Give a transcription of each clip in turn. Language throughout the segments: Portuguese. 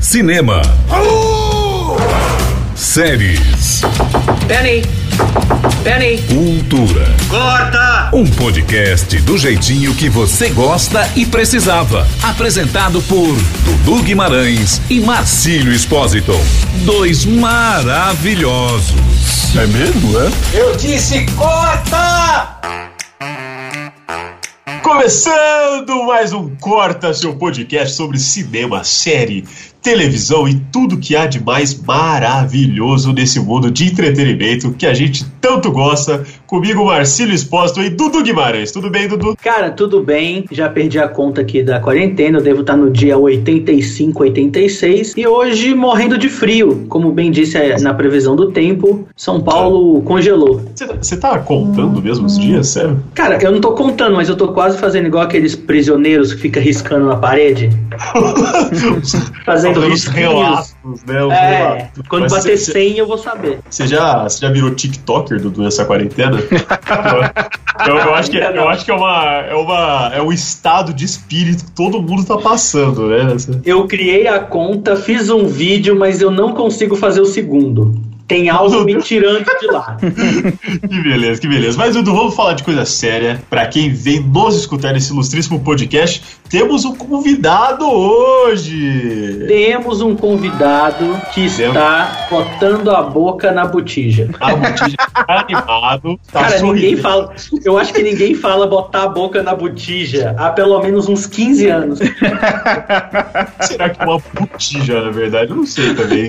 Cinema. Séries. Penny! Penny! Cultura. Corta! Um podcast do jeitinho que você gosta e precisava. Apresentado por Dudu Guimarães e Marcílio Espósito. Dois maravilhosos. É mesmo, é? Eu disse corta! Começando mais um Corta, seu podcast sobre cinema, série, televisão e tudo que há de mais maravilhoso nesse mundo de entretenimento que a gente tanto gosta. Comigo, Marcílio Espósito e Dudu Guimarães. Tudo bem, Dudu? Cara, tudo bem. Já perdi a conta aqui da quarentena. Eu devo estar no dia 85, 86. E hoje morrendo de frio. Como bem disse é, na previsão do tempo, São Paulo congelou. Você tá contando mesmo os dias, sério? Cara, eu não tô contando, mas eu tô quase fazendo igual aqueles prisioneiros que fica riscando na parede. fazendo os né? É, quando Mas bater cê- 100 eu vou saber. Você já, você já virou TikToker, Dudu, nessa quarentena? eu, eu acho que, eu acho que é, uma, é, uma, é um estado de espírito que todo mundo tá passando, né? Eu criei a conta, fiz um vídeo, mas eu não consigo fazer o segundo. Tem algo me tirando de lá. Que beleza, que beleza. Mas, Dudu, vamos falar de coisa séria. Pra quem vem nos escutar nesse ilustríssimo podcast, temos um convidado hoje. Temos um convidado que está botando a boca na botija. A botija tá animado. Tá Cara, sorrindo. ninguém fala. Eu acho que ninguém fala botar a boca na botija há pelo menos uns 15 anos. Será que é uma botija, na verdade? Eu não sei também.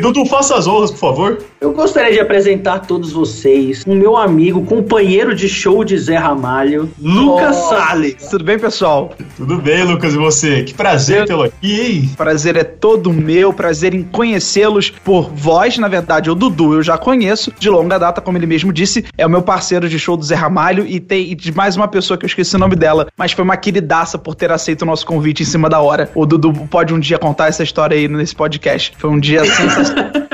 Dudu, faça as honras, por favor. Eu gostaria de apresentar a todos vocês o meu amigo, companheiro de show de Zé Ramalho, Lucas Salles. Tudo bem, pessoal? Tudo bem, Lucas, e você? Que prazer tê-lo aqui, hein? Prazer é todo meu, prazer em conhecê-los por voz, na verdade, o Dudu eu já conheço, de longa data, como ele mesmo disse, é o meu parceiro de show do Zé Ramalho e tem e de mais uma pessoa que eu esqueci o nome dela, mas foi uma queridaça por ter aceito o nosso convite em cima da hora. O Dudu pode um dia contar essa história aí nesse podcast. Foi um dia sensacional.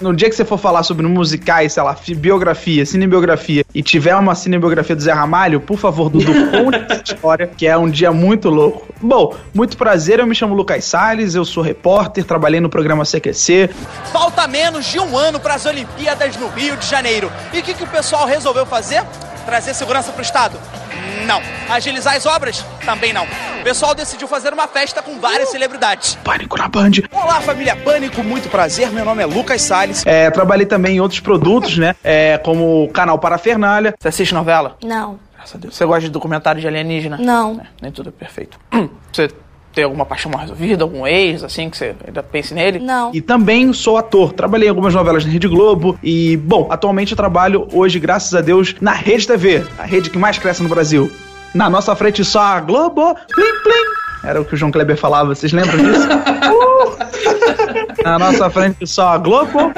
No dia que você for falar sobre musicais, sei lá, fi- biografia, cinebiografia, e tiver uma cinebiografia do Zé Ramalho, por favor, Dudu, conte essa história, que é um dia muito louco. Bom, muito prazer, eu me chamo Lucas Salles, eu sou repórter, trabalhei no programa CQC. Falta menos de um ano para as Olimpíadas no Rio de Janeiro. E o que, que o pessoal resolveu fazer? Trazer segurança para o Estado? Não. Agilizar as obras? Também não. O pessoal decidiu fazer uma festa com várias celebridades. Pânico na Band. Olá, família Pânico, muito prazer. Meu nome é Lucas Salles. É, trabalhei também em outros produtos, né? É, como o canal Parafernália. Você assiste novela? Não, Graças a Deus. Você gosta de documentário de alienígena? não, É, nem tudo é perfeito. Você tem alguma paixão mal resolvida, algum ex, assim, que você ainda pense nele? não. E também sou ator. Trabalhei em algumas novelas na Rede Globo. E, bom, atualmente eu trabalho hoje, graças a Deus, na Rede TV, a rede que mais cresce no Brasil. Na nossa frente só a Globo, plim plim. Era o que o João Kleber falava, vocês lembram disso? Uh! Na nossa frente só a Globo.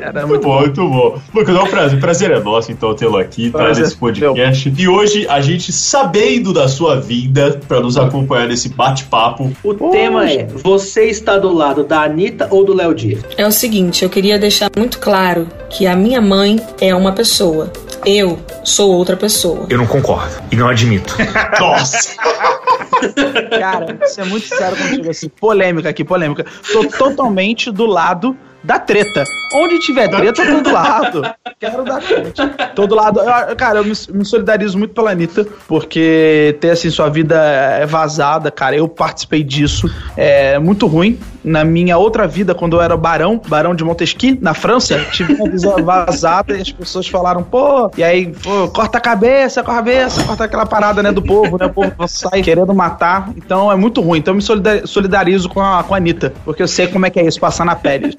Era Muito muito bom, muito bom. Lucas, é um prazer. Prazer é nosso, então, tê-lo aqui, tá, Prazer nesse podcast. E hoje, a gente, sabendo da sua vinda pra nos acompanhar nesse bate-papo, O tema é: você está do lado da Anitta ou do Léo Dias? É o seguinte, eu queria deixar muito claro que a minha mãe é uma pessoa. Eu sou outra pessoa. Eu não concordo e não admito. nossa! Cara, isso é muito sério chega assim. Polêmica aqui, polêmica. Tô totalmente do lado da treta. Onde tiver treta, eu tô do lado. Quero dar treta. Tô do lado. eu- cara, eu me, me solidarizo muito pela Anitta, porque ter assim sua vida é vazada, cara, eu participei disso. É muito ruim. Na minha outra vida, quando eu era barão, barão de Montesquieu, na França, tive uma visão vazada e as pessoas falaram, pô, e aí, pô, corta a cabeça, corta a cabeça, corta aquela parada, né, do povo, né? O povo sai querendo matar. Então é muito ruim. Então eu me solida- solidarizo com a, com a Anitta, porque eu sei como é que é isso, passar na pele.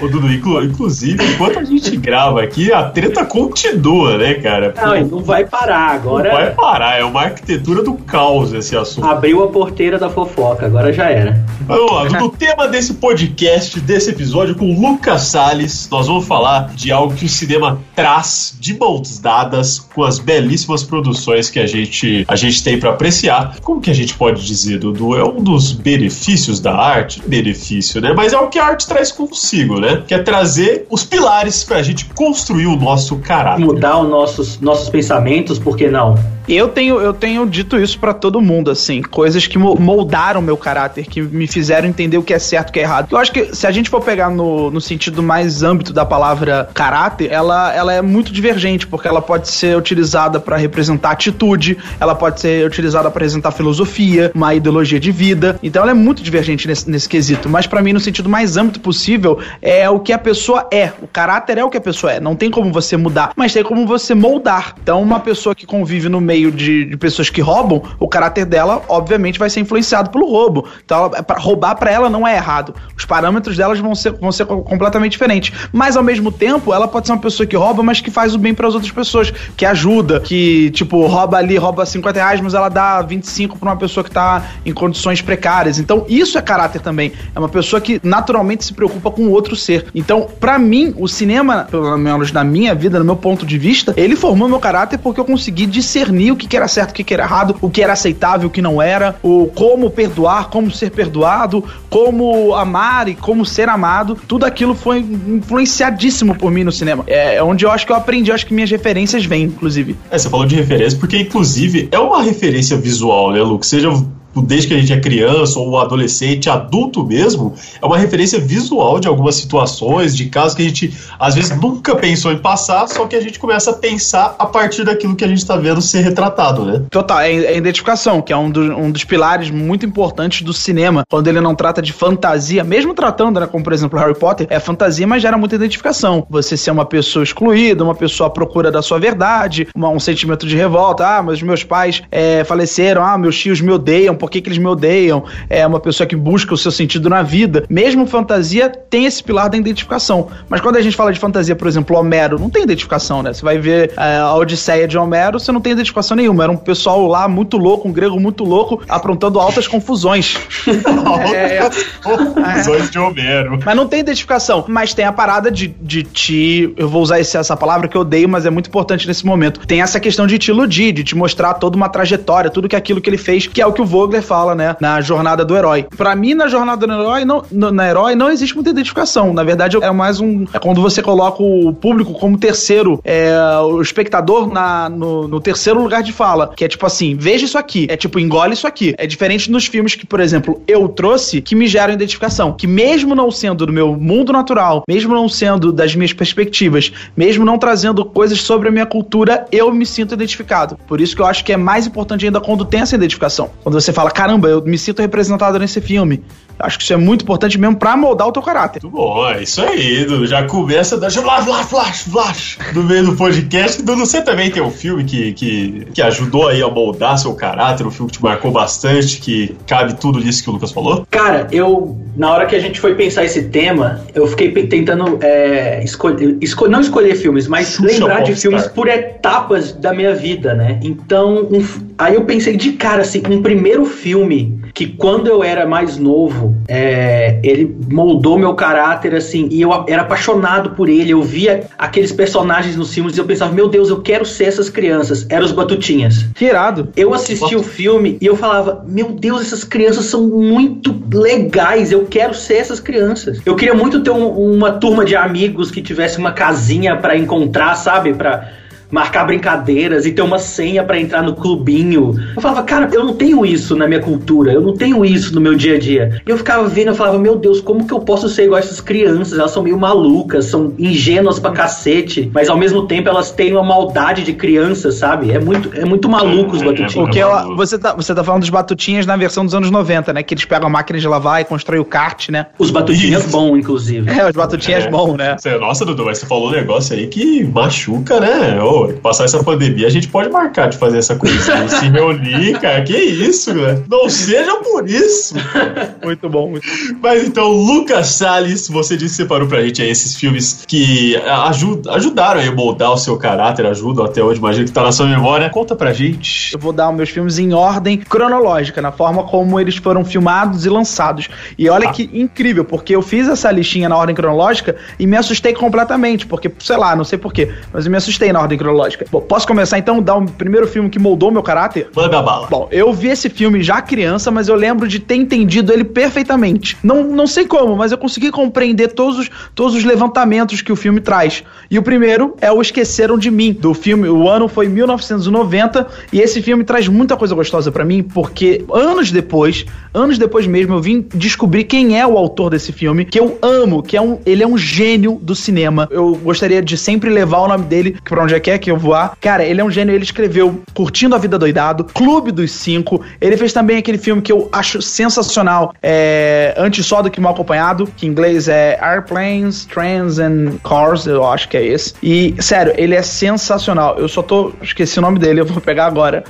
Ô, Dudu, inclu- inclusive, enquanto a gente grava aqui, a treta continua, né, cara? Não, e não vai parar. Agora Não vai parar, é uma arquitetura do caos esse assunto. abriu a porteira da fofoca, agora já era. Vamos lá, Dudu, o tema desse podcast, desse episódio com o Lucas Salles, nós vamos falar de algo que o cinema traz de mãos dadas com as belíssimas produções que a gente, a gente tem para apreciar. Como que a gente pode dizer, Dudu? É um dos benefícios da arte? Benefício, né? Mas é o que a arte traz consigo, né? Que é trazer os pilares pra gente construir o nosso caráter. Mudar os nossos, nossos pensamentos, por que não? Eu tenho, eu tenho dito isso para todo mundo, assim, coisas que moldaram meu caráter, que me fizeram entender o que é certo e o que é errado. Eu acho que se a gente for pegar no, no sentido mais âmbito da palavra caráter, ela, ela é muito divergente, porque ela pode ser utilizada para representar atitude, ela pode ser utilizada para representar filosofia, uma ideologia de vida. Então ela é muito divergente nesse, nesse quesito. Mas para mim, no sentido mais âmbito possível, é o que a pessoa é. O caráter é o que a pessoa é. Não tem como você mudar, mas tem como você moldar. Então, uma pessoa que convive no meio de, de pessoas que roubam, o caráter dela, obviamente, vai ser influenciado pelo roubo. Então, ela, pra, roubar para ela não é errado. Os parâmetros delas vão ser, vão ser completamente diferentes. Mas, ao mesmo tempo, ela pode ser uma pessoa que rouba, mas que faz o bem para as outras pessoas, que ajuda, que, tipo, rouba ali, rouba 50 reais, mas ela dá 25 para uma pessoa que tá em condições precárias. Então, isso é caráter também. É uma pessoa que naturalmente se preocupa com outro ser. Então, para mim, o cinema, pelo menos na minha vida, no meu ponto de vista, ele formou meu caráter porque eu consegui discernir o que era certo, o que era errado, o que era aceitável, o que não era, o como perdoar, como ser perdoado, como amar e como ser amado. Tudo aquilo foi influenciadíssimo por mim no cinema. É onde eu acho que eu aprendi, eu acho que minhas referências vêm, inclusive. É, você falou de referência, porque inclusive é uma referência visual, né, Luke? Seja Tipo, desde que a gente é criança ou adolescente, adulto mesmo, é uma referência visual de algumas situações, de casos que a gente às vezes nunca pensou em passar, só que a gente começa a pensar a partir daquilo que a gente está vendo ser retratado, né? Total, é, é identificação, que é um, do, um dos pilares muito importantes do cinema, quando ele não trata de fantasia, mesmo tratando, né, como por exemplo Harry Potter, é fantasia, mas gera muita identificação. Você ser uma pessoa excluída, uma pessoa à procura da sua verdade, uma, um sentimento de revolta, ah, mas meus pais é, faleceram, ah, meus tios me odeiam, por que, que eles me odeiam, é uma pessoa que busca o seu sentido na vida. Mesmo fantasia tem esse pilar da identificação. Mas quando a gente fala de fantasia, por exemplo, Homero, não tem identificação, né? Você vai ver é, a Odisseia de Homero, você não tem identificação nenhuma. Era um pessoal lá muito louco, um grego muito louco, aprontando altas confusões. é, confusões de Homero. Mas não tem identificação. Mas tem a parada de, de te. Eu vou usar esse, essa palavra que eu odeio, mas é muito importante nesse momento. Tem essa questão de te iludir, de te mostrar toda uma trajetória, tudo que aquilo que ele fez, que é o que o Vogler fala, né, na jornada do herói. Para mim, na jornada do herói, não, na herói, não existe muita identificação. Na verdade, é mais um. É quando você coloca o público como terceiro, é, o espectador na, no, no terceiro lugar de fala. Que é tipo assim, veja isso aqui. É tipo, engole isso aqui. É diferente nos filmes que, por exemplo, eu trouxe, que me geram identificação. Que mesmo não sendo do meu mundo natural, mesmo não sendo das minhas perspectivas, mesmo não trazendo coisas sobre a minha cultura, eu me sinto identificado. Por isso que eu acho que é mais importante ainda quando tem essa identificação. Quando você fala, caramba, eu me sinto representado nesse filme. Acho que isso é muito importante mesmo pra moldar o teu caráter. Muito bom, é isso aí. Du. Já começa a dar flash, flash, flash, flash no meio do podcast. Du, você também tem um filme que, que, que ajudou aí a moldar seu caráter, um filme que te marcou bastante, que cabe tudo isso que o Lucas falou? Cara, eu, na hora que a gente foi pensar esse tema, eu fiquei tentando é, escolher, esco não escolher filmes, mas Xuxa lembrar de filmes por etapas da minha vida, né? Então, um, aí eu pensei de cara, assim, um primeiro filme que quando eu era mais novo, é, ele moldou meu caráter, assim, e eu era apaixonado por ele. Eu via aqueles personagens nos filmes e eu pensava, meu Deus, eu quero ser essas crianças. Eram os Batutinhas. Que irado. Eu assisti o filme e eu falava, meu Deus, essas crianças são muito legais. Eu quero ser essas crianças. Eu queria muito ter um, uma turma de amigos que tivesse uma casinha para encontrar, sabe? Pra marcar brincadeiras e ter uma senha para entrar no clubinho. Eu falava, cara, eu não tenho isso na minha cultura, eu não tenho isso no meu dia a dia. E eu ficava vendo, eu falava, meu Deus, como que eu posso ser igual a essas crianças? Elas são meio malucas, são ingênuas pra cacete, mas ao mesmo tempo elas têm uma maldade de criança, sabe? É muito, é muito maluco os batutinhos. Porque ela, você, tá, você tá falando dos batutinhas na versão dos anos 90, né? Que eles pegam a máquina de lavar e constroem o kart, né? Os batutinhas bom, inclusive. É, os batutinhas é. bom, né? Nossa, Dudu, mas você falou um negócio aí que machuca, né? Ô, passar essa pandemia, a gente pode marcar de fazer essa coisa. se reunir, cara. Que isso, né? Não seja por isso. muito bom, muito bom. Mas então, Lucas Salles, você disse que separou pra gente aí esses filmes que ajud ajudaram a moldar o seu caráter, ajudam até hoje, imagino que tá na sua memória. Conta pra gente. Eu vou dar os meus filmes em ordem cronológica, na forma como eles foram filmados e lançados. E olha ah. que incrível, porque eu fiz essa listinha na ordem cronológica e me assustei completamente, porque, sei lá, não sei porquê, mas eu me assustei na ordem cronológica astrológica. Bom, posso começar então dar o primeiro filme que moldou meu caráter? Manda bala. Bom, eu vi esse filme já criança, mas eu lembro de ter entendido ele perfeitamente. Não, não sei como, mas eu consegui compreender todos os, todos os levantamentos que o filme traz. E o primeiro é o Esqueceram de Mim, do filme. O ano foi 1990 e esse filme traz muita coisa gostosa pra mim, porque anos depois, anos depois mesmo, eu vim descobrir quem é o autor desse filme, que eu amo, que é um, ele é um gênio do cinema. Eu gostaria de sempre levar o nome dele pra onde é que é que eu voar. Cara, ele é um gênio, ele escreveu Curtindo a Vida Doidado, Clube dos Cinco. Ele fez também aquele filme que eu acho sensacional, é Antes Só do que Mal Acompanhado, que em inglês é Airplanes, Trains and Cars, eu acho que é esse. E, sério, ele é sensacional. Eu só tô. Esqueci o nome dele, eu vou pegar agora.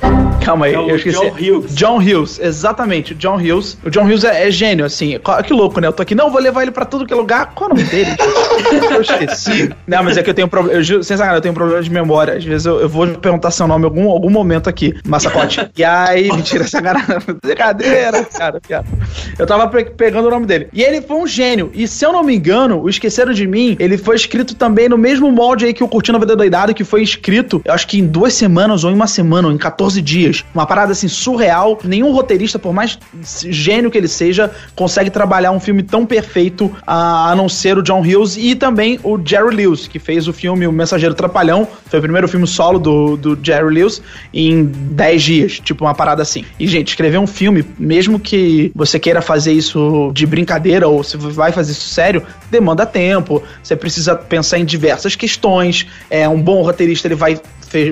Calma aí, É eu esqueci. John Hughes. John Hughes, exatamente. John Hughes. O John Hughes é, é gênio, assim. Que louco, né? Eu tô aqui, não, vou levar ele pra tudo que é lugar. Qual é o nome dele? eu esqueci. Não, mas é que eu tenho problema. Sem sacanagem, eu tenho problema de memória. Às vezes eu, eu vou perguntar seu nome em algum, algum momento aqui, massacote. E aí, mentira, sacanagem. Brincadeira, cara, piada. Eu tava pe- pegando o nome dele. E ele foi um gênio. E se eu não me engano, o Esqueceram de Mim, ele foi escrito também no mesmo molde aí que o Curtindo a Vida Doidado, que foi escrito, eu acho que em duas semanas, ou em uma semana, ou em 14 dias. Uma parada assim surreal. Nenhum roteirista, por mais gênio que ele seja, consegue trabalhar um filme tão perfeito a, a não ser o John Hughes e também o Jerry Lewis, que fez o filme O Mensageiro Trapalhão. Foi o primeiro filme solo do, do Jerry Lewis em 10 dias, tipo uma parada assim. E, gente, escrever um filme, mesmo que você queira fazer isso de brincadeira ou se vai fazer isso sério, demanda tempo. Você precisa pensar em diversas questões. É um bom roteirista, ele vai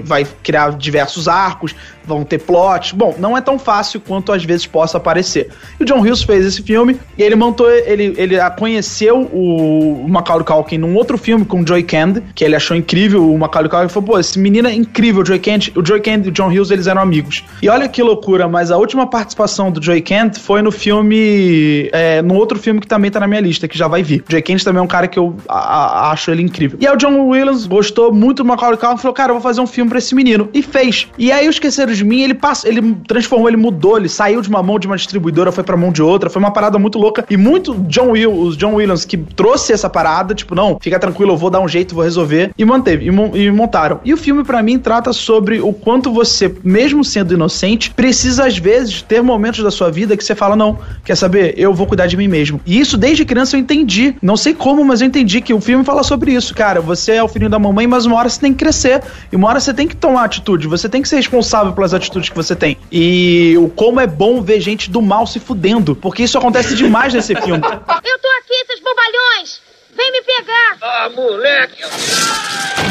vai criar diversos arcos, vão ter plots. Bom, não é tão fácil quanto às vezes possa parecer. E o John Hughes fez esse filme e ele montou, ele, ele conheceu o, Macaulay Culkin num outro filme com o Joy Cand, que ele achou incrível o Macaulay Culkin, falou, pô, esse menino é incrível, o Joy Cand, o Joy Cand e o John Hughes, eles eram amigos. E olha que loucura, mas a última participação do Joy Cand foi no filme, é, no outro filme que também tá na minha lista, que já vai vir. O Joy Cand também é um cara que eu a- a- acho ele incrível. E aí o John Williams gostou muito do Macaulay Culkin falou, cara, eu vou fazer um filme pra esse menino. E fez. E aí o Esqueceram Mim, ele passou, ele transformou, ele mudou, ele saiu de uma mão de uma distribuidora, foi pra mão de outra, foi uma parada muito louca. E muito John Will, os John Williams que trouxe essa parada, tipo, não, fica tranquilo, eu vou dar um jeito, vou resolver. E manteve, e, mon- montaram. E o filme, pra mim, trata sobre o quanto você, mesmo sendo inocente, precisa, às vezes, ter momentos da sua vida que você fala, não, quer saber? Eu vou cuidar de mim mesmo. E isso, desde criança, eu entendi. Não sei como, mas eu entendi que o filme fala sobre isso, cara. Você é o filho da mamãe, mas uma hora você tem que crescer. E uma hora você tem que tomar atitude. Você tem que ser responsável pelas atitudes que você tem. E o como é bom ver gente do mal se fudendo. Porque isso acontece demais nesse filme. Eu tô aqui, seus bobalhões! Vem me pegar! Ah, moleque!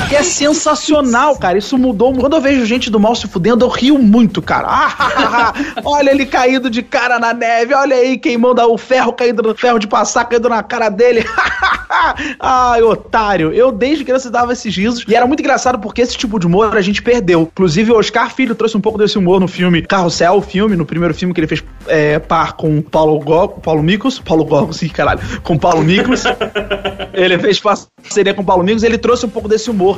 Que é sensacional, cara. Isso mudou. Quando eu vejo gente do mal se fudendo, eu rio muito, cara. Ah, olha ele caído de cara na neve. Olha aí, queimando o ferro, caído no ferro de passar, caindo na cara dele. Ai, otário. Eu desde criança dava esses risos. E era muito engraçado porque esse tipo de humor a gente perdeu. Inclusive, o Oscar Filho trouxe um pouco desse humor no filme Carrossel, o filme, no primeiro filme que ele fez é, par com Paulo Go, Paulo Miklos. Paulo Gogos, sim, caralho. Com Paulo Miklos. ele fez parceria com Paulo Miklos. Ele trouxe um pouco desse humor.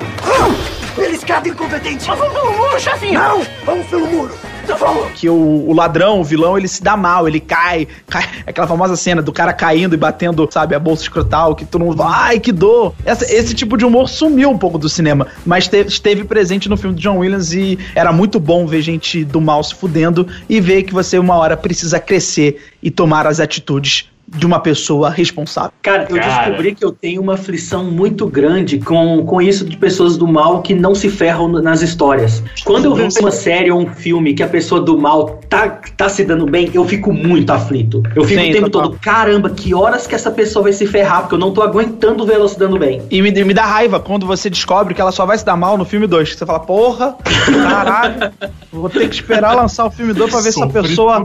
Ele escada incompetente! Mas vamos pelo muro, chefinho! Não! Vamos pelo muro! Então que o, o ladrão, o vilão, ele se dá mal, ele cai, cai. Aquela famosa cena do cara caindo e batendo, sabe, a bolsa escrotal, que todo mundo fala, ai, que dor. Essa- esse tipo de humor sumiu um pouco do cinema, mas te- esteve presente no filme do John Williams e era muito bom ver gente do mal se fudendo e ver que você uma hora precisa crescer e tomar as atitudes de uma pessoa responsável. Cara, eu Cara. descobri que eu tenho uma aflição muito grande com, com isso de pessoas do mal que não se ferram nas histórias. Quando eu vejo uma série ou um filme que a pessoa do mal tá, tá se dando bem, eu fico muito aflito. Eu fico Sim, o tempo total. todo, caramba, que horas que essa pessoa vai se ferrar, porque eu não tô aguentando ver ela se dando bem. E me, me dá raiva quando você descobre que ela só vai se dar mal no filme 2. Você fala, porra, caralho, vou ter que esperar lançar o filme 2 pra ver se a pessoa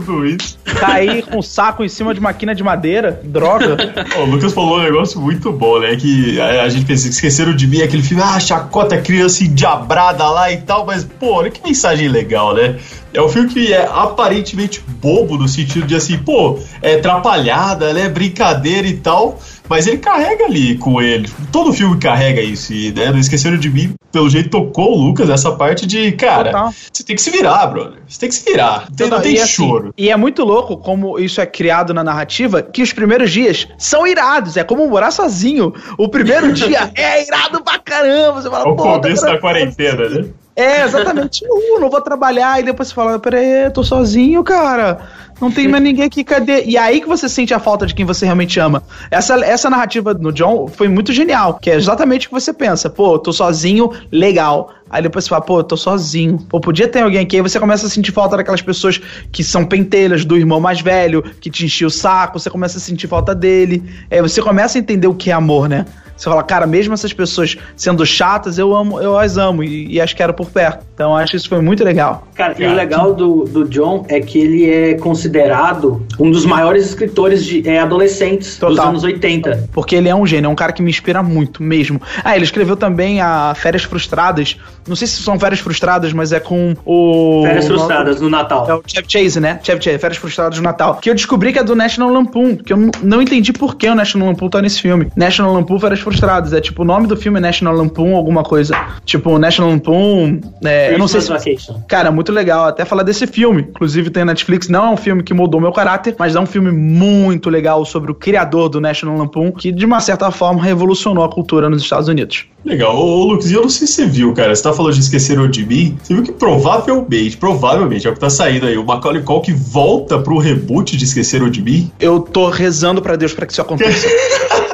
cair com um saco em cima de máquina de madeira. Droga. O Lucas falou um negócio muito bom, né? Que a, a gente pensa que esqueceram de mim aquele filme, ah, chacota criança endiabrada lá e tal, mas, pô, olha que mensagem legal, né? É um filme que é aparentemente bobo no sentido de assim, pô, é atrapalhada, né? Brincadeira e tal. Mas ele carrega ali com ele. Todo filme carrega isso. E, né, não esqueceram de mim, pelo jeito tocou o Lucas essa parte de, cara, Total. você tem que se virar, brother. Você tem que se virar. Não tem, não tem e, assim, choro. e é muito louco como isso é criado na narrativa, que os primeiros dias são irados. É como morar sozinho. O primeiro dia é irado pra caramba. Você fala, É o tá começo cara- da quarentena, né? É, exatamente. Uh, não vou trabalhar. E depois você fala, peraí, tô sozinho, cara. Não tem mais ninguém aqui, cadê? E aí que você sente a falta de quem você realmente ama. Essa, essa narrativa no John foi muito genial, que é exatamente o que você pensa. Pô, tô sozinho, legal. Aí depois você fala, pô, tô sozinho. Pô, podia ter alguém aqui. Aí você começa a sentir falta daquelas pessoas que são pentelhas, do irmão mais velho, que te enchia o saco. Você começa a sentir falta dele. Aí você começa a entender o que é amor, né? Você fala, cara, mesmo essas pessoas sendo chatas, eu amo, eu as amo e, e as quero por perto. Então acho que isso foi muito legal. Cara, e o legal do, do John é que ele é considerado um dos maiores escritores de é, adolescentes dos Total. anos 80. Porque ele é um gênio, é um cara que me inspira muito mesmo. Ah, ele escreveu também a Férias Frustradas. Não sei se são Férias Frustradas, mas é com o. Férias frustradas no Natal. É o Chevy Chase, né? Chevy Chase, Férias Frustradas do Natal. Que eu descobri que é do National Lampoon. Que eu não- não entendi por que o National Lampoon tá nesse filme. National Lampoon Férias Frustradas. É tipo, o nome do filme é National Lampoon, alguma coisa. Tipo, National Lampoon. É, eu não sei se. Cara, muito legal até falar desse filme. Inclusive tem na Netflix. Não é um filme que mudou meu caráter, mas é um filme muito legal sobre o criador do National Lampoon, que de uma certa forma revolucionou a cultura nos Estados Unidos. Legal. Ô, ô Lucas, e eu não sei se você viu, cara. Você tá falando de Esqueceram de Mim. Você viu que provavelmente, provavelmente, é o que tá saindo aí. O Macaulay Culkin volta pro reboot de Esqueceram de Mim. Eu tô rezando pra Deus pra que isso aconteça.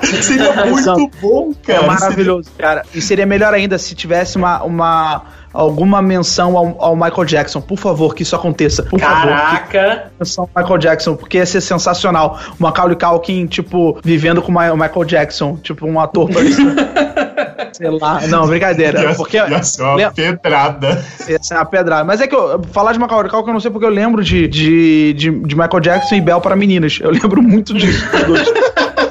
Seria muito bom, É cara. maravilhoso, cara. E seria melhor ainda se tivesse uma, uma alguma menção ao, ao Michael Jackson. Por favor, que isso aconteça. Por favor. Caraca! menção ao Michael Jackson, porque ia ser sensacional. O Macaulay Culkin, tipo, vivendo com o Michael Jackson, tipo, um ator. Sei lá. Não, brincadeira. Ia, Porque ia ser uma lem- pedrada. essa é uma pedrada. Mas é que eu, falar de Macaulay Culkin, eu não sei porque eu lembro de, de, de, de Michael Jackson e Bell para meninas. Eu lembro muito disso.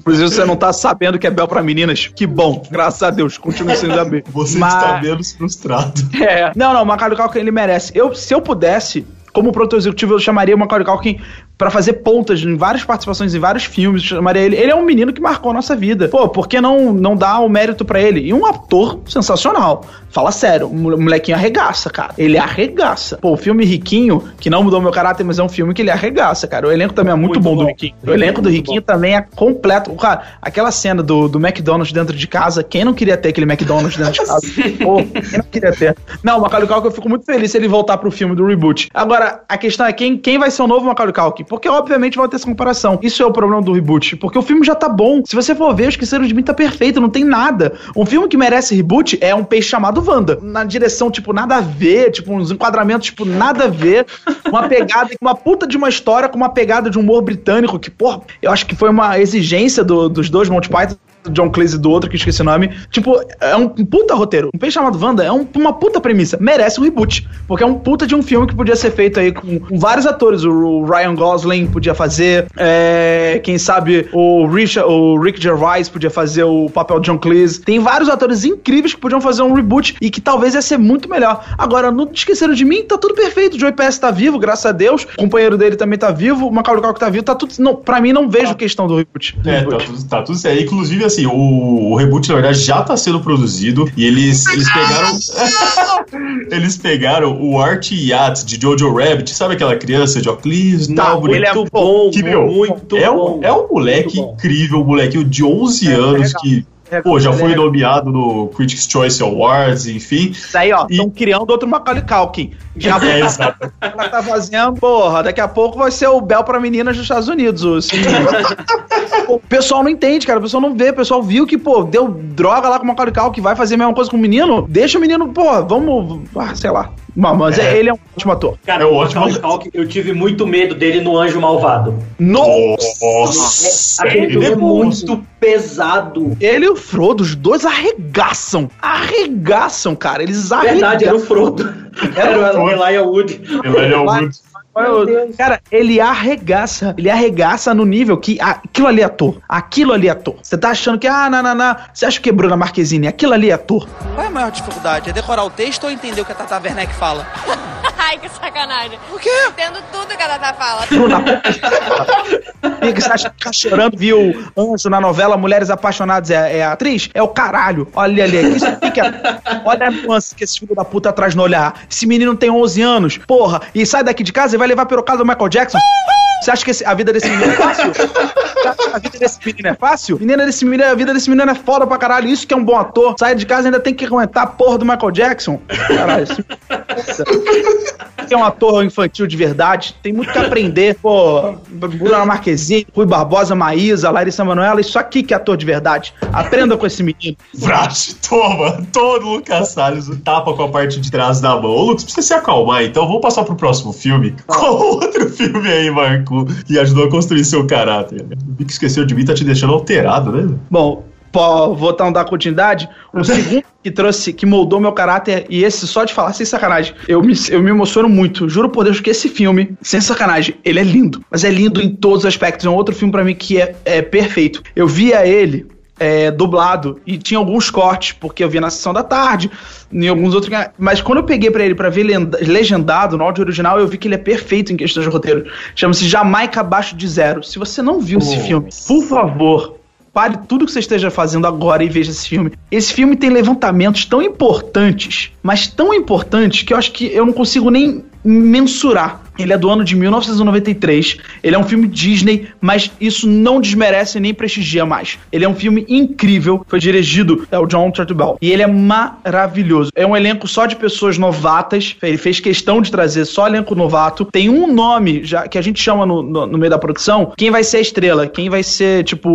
Inclusive, você não tá sabendo que é Bel pra meninas? Que bom, graças a Deus, continue sendo saber. Você Mas- está menos frustrado. É. Não, não, o Macaulay Culkin ele merece. Eu, se eu pudesse, como produtor executivo, eu chamaria o Macaulay Culkin pra fazer pontas em várias participações em vários filmes. Chamaria ele. Ele é um menino que marcou a nossa vida. Pô, por que não, não dar o mérito pra ele? E um ator sensacional. Fala sério, o mole- molequinho arregaça, cara. Ele arregaça. Pô, o filme Riquinho, que não mudou meu caráter, mas é um filme que ele arregaça, cara. O elenco também é muito, Muito bom, do bom. Riquinho. O elenco do Riquinho também é completo. Cara, aquela cena do, do McDonald's dentro de casa, quem não queria ter aquele McDonald's dentro de casa? Pô, quem não queria ter? Não, o Macaulay Culkin, eu fico muito feliz se ele voltar pro filme do reboot. Agora, a questão é quem, quem vai ser o novo Macaulay Culkin? Porque, obviamente, vai ter essa comparação. Isso é o problema do reboot, porque o filme já tá bom. Se você for ver, Esqueceram de Mim tá perfeito, não tem nada. Um filme que merece reboot é um peixe chamado Wanda. Na direção, tipo, nada a ver, tipo, uns enquadramentos, tipo, nada a ver. Uma pegada, uma puta de uma história com uma pegada de humor britânico, que, porra, eu acho que foi uma exigência do- dos dois Monty Python John Cleese do outro, que eu esqueci o nome. Tipo, é um puta roteiro. Um peixe chamado Wanda é um- uma puta premissa. Merece um reboot. Porque é um puta de um filme que podia ser feito aí com, vários atores. O Ryan Gosling podia fazer. é, quem sabe o, Richard, o Rick Gervais podia fazer o papel de John Cleese. Tem vários atores incríveis que podiam fazer um reboot e que talvez ia ser muito melhor. Agora, não esqueceram de mim, tá tudo perfeito. O Joey Pass tá vivo, graças a Deus. O companheiro dele também tá vivo. O Macaulay Culkin tá vivo. Tá tudo. Não, pra mim, não vejo questão do reboot. É, tá reboot. tudo, tá tudo certo. Inclusive, assim, o, o reboot, na verdade, já tá sendo produzido e eles, eles pegaram. eles pegaram o Art Yacht de Jojo Rabbit, sabe aquela criança de óculos? Tá, Não, ele é Muito bom, que, meu, muito é bom. um, é um moleque bom. incrível, um molequinho de 11 É, anos legal. que, É, pô, já foi é- nomeado no Critics' Choice Awards, enfim. Daí, ó, E- estão criando outro Macaulay Culkin. Já É, exato. ela tá fazendo, porra, daqui a pouco vai ser o Bel pra meninas dos Estados Unidos. o o pessoal não entende, cara. O pessoal não vê. O pessoal viu que, pô, deu droga lá com o Macaulay Culkin, vai fazer a mesma coisa com o menino. Deixa o menino, pô, vamos, ah, sei lá. Mas, mas É. ele é um ótimo ator. Cara, É o ótimo. Culkin, eu tive muito medo dele no Anjo Malvado. Nossa! Aquele ele é é muito pesado. Ele e o Frodo, os dois arregaçam. Arregaçam, cara. Eles Verdade, era arregaçam. o Frodo. Era o Elijah Wood. Elijah Wood. Cara, ele arregaça. Ele arregaça no nível que aquilo ali é ator. Aquilo ali é ator. Você tá achando que, ah, não, não, não. Você acha que é Bruna Marquezine? Aquilo ali é ator. Qual é a maior dificuldade? É decorar o texto ou entender o que a Tata Werneck fala? Ai, que sacanagem. O quê? Entendo tudo que ela tá falando. Quem que você acha que fica chorando, viu Anjo na novela Mulheres Apaixonadas é, é a atriz? É o caralho. Olha ali, isso aqui que é, olha a nuance que esse filho da puta traz no olhar. Esse menino tem 11 anos, porra, e sai daqui de casa e vai levar pelo caso do Michael Jackson. Você acha que esse- a vida desse menino é fácil? A vida desse menino é fácil? Menina desse menino, a vida desse menino é foda pra caralho. Isso que é um bom ator. Sai de casa ainda tem que aguentar a porra do Michael Jackson. Caralho, esse que é um ator infantil de verdade, tem muito que aprender. Pô, Bruna Marquezine, Rui Barbosa, Maísa, Larissa Manoela, isso aqui que é ator de verdade. Aprenda com esse menino. Vrate, toma, todo Lucas Salles tapa com a parte de trás da mão. Ô, Lucas, precisa se acalmar, então vamos passar pro próximo filme. Qual outro filme aí, Marco, que ajudou a construir seu caráter? O que esqueceu de mim tá te deixando alterado, né? Bom, pô, vou dar dar continuidade. O segundo que trouxe, que moldou meu caráter, e esse só de falar, sem sacanagem, eu me, eu me emociono muito. Juro por Deus que esse filme, sem sacanagem, ele é lindo. Mas é lindo em todos os aspectos. É um outro filme pra mim que é, é perfeito. Eu via ele. É, dublado. E tinha alguns cortes porque eu via na sessão da tarde em alguns outros mas quando eu peguei pra ele pra ver legendado no áudio original eu vi que ele é perfeito em questões de roteiro. Chama-se Jamaica abaixo de zero. Se você não viu esse filme por favor Pare tudo que você esteja fazendo agora e veja esse filme. Esse filme tem levantamentos tão importantes, mas tão importantes que eu acho que eu não consigo nem mensurar. Ele é do ano de 1993. Ele é um filme Disney, mas isso não desmerece nem prestigia mais. Ele é um filme incrível. Foi dirigido é o John Turturro e ele é maravilhoso. É um elenco só de pessoas novatas. Ele fez questão de trazer só elenco novato. Tem um nome já que a gente chama no, no- no meio da produção. Quem vai ser a estrela? Quem vai ser tipo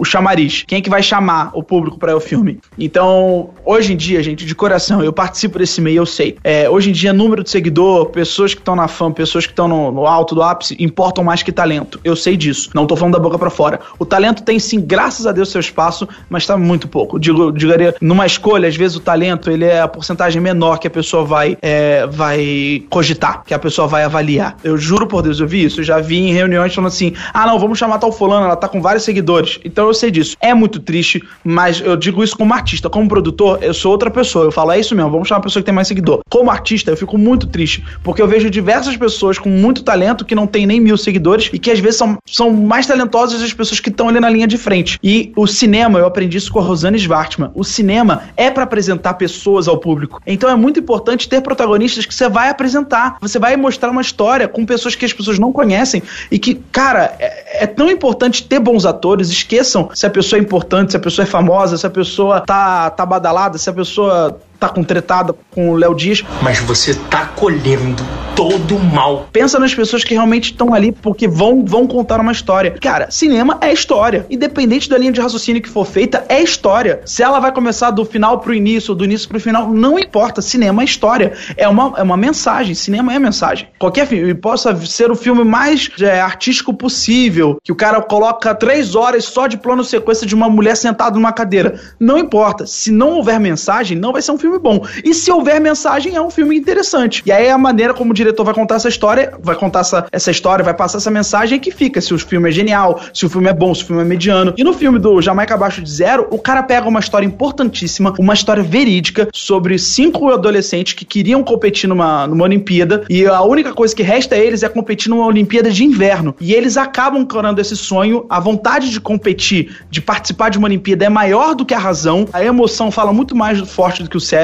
o chamariz? Quem é que vai chamar o público para o filme? Então, hoje em dia, gente, de coração, eu participo desse meio, eu sei. É, hoje em dia, número de seguidor, pessoas que estão na fã, pessoas que estão no, no alto do ápice, importam mais que talento. Eu sei disso. Não tô falando da boca pra fora. O talento tem sim, graças a Deus, seu espaço, mas tá muito pouco. Digo, digaria, numa escolha, às vezes o talento ele é a porcentagem menor que a pessoa vai, é, vai cogitar, que a pessoa vai avaliar. Eu juro por Deus, eu vi isso. Eu já vi em reuniões falando assim: ah, não, vamos chamar tal fulano, ela tá com vários seguidores. Então eu sei disso. É muito triste, mas eu digo isso como artista. Como produtor, eu sou outra pessoa. Eu falo, é isso mesmo, vamos chamar uma pessoa que tem mais seguidor. Como artista, eu fico muito triste, porque eu vejo diversas pessoas com muito talento que não tem nem mil seguidores e que às vezes são, são mais talentosas as pessoas que estão ali na linha de frente. E o cinema, eu aprendi isso com a Rosane Svartman. O cinema é para apresentar pessoas ao público. Então é muito importante ter protagonistas que você vai apresentar. Você vai mostrar uma história com pessoas que as pessoas não conhecem e que, cara, é, é tão importante ter bons atores. Esqueçam se a pessoa é importante, se a pessoa é famosa, se a pessoa tá, tá badalada, se a pessoa tá com tretada com o Léo Dias. Mas você tá colhendo todo o mal. Pensa nas pessoas que realmente estão ali porque vão, vão contar uma história. Cara, cinema é história. Independente da linha de raciocínio que for feita, é história. Se ela vai começar do final pro início ou do início pro final, não importa. Cinema é história. É uma, é uma mensagem. Cinema é mensagem. Qualquer filme. Possa ser o filme mais é, artístico possível. Que o cara coloca três horas só de plano sequência de uma mulher sentada numa cadeira. Não importa. Se não houver mensagem, não vai ser um filme bom. E se houver mensagem, é um filme interessante. E aí é a maneira como o diretor vai contar essa história, vai contar essa, essa história, vai passar essa mensagem que fica. Se o filme é genial, se o filme é bom, se o filme é mediano. E no filme do Jamaica Abaixo de Zero, o cara pega uma história importantíssima, uma história verídica sobre cinco adolescentes que queriam competir numa, numa Olimpíada e a única coisa que resta a eles é competir numa Olimpíada de inverno. E eles acabam encarando esse sonho, a vontade de competir, de participar de uma Olimpíada é maior do que a razão, a emoção fala muito mais forte do que o cérebro,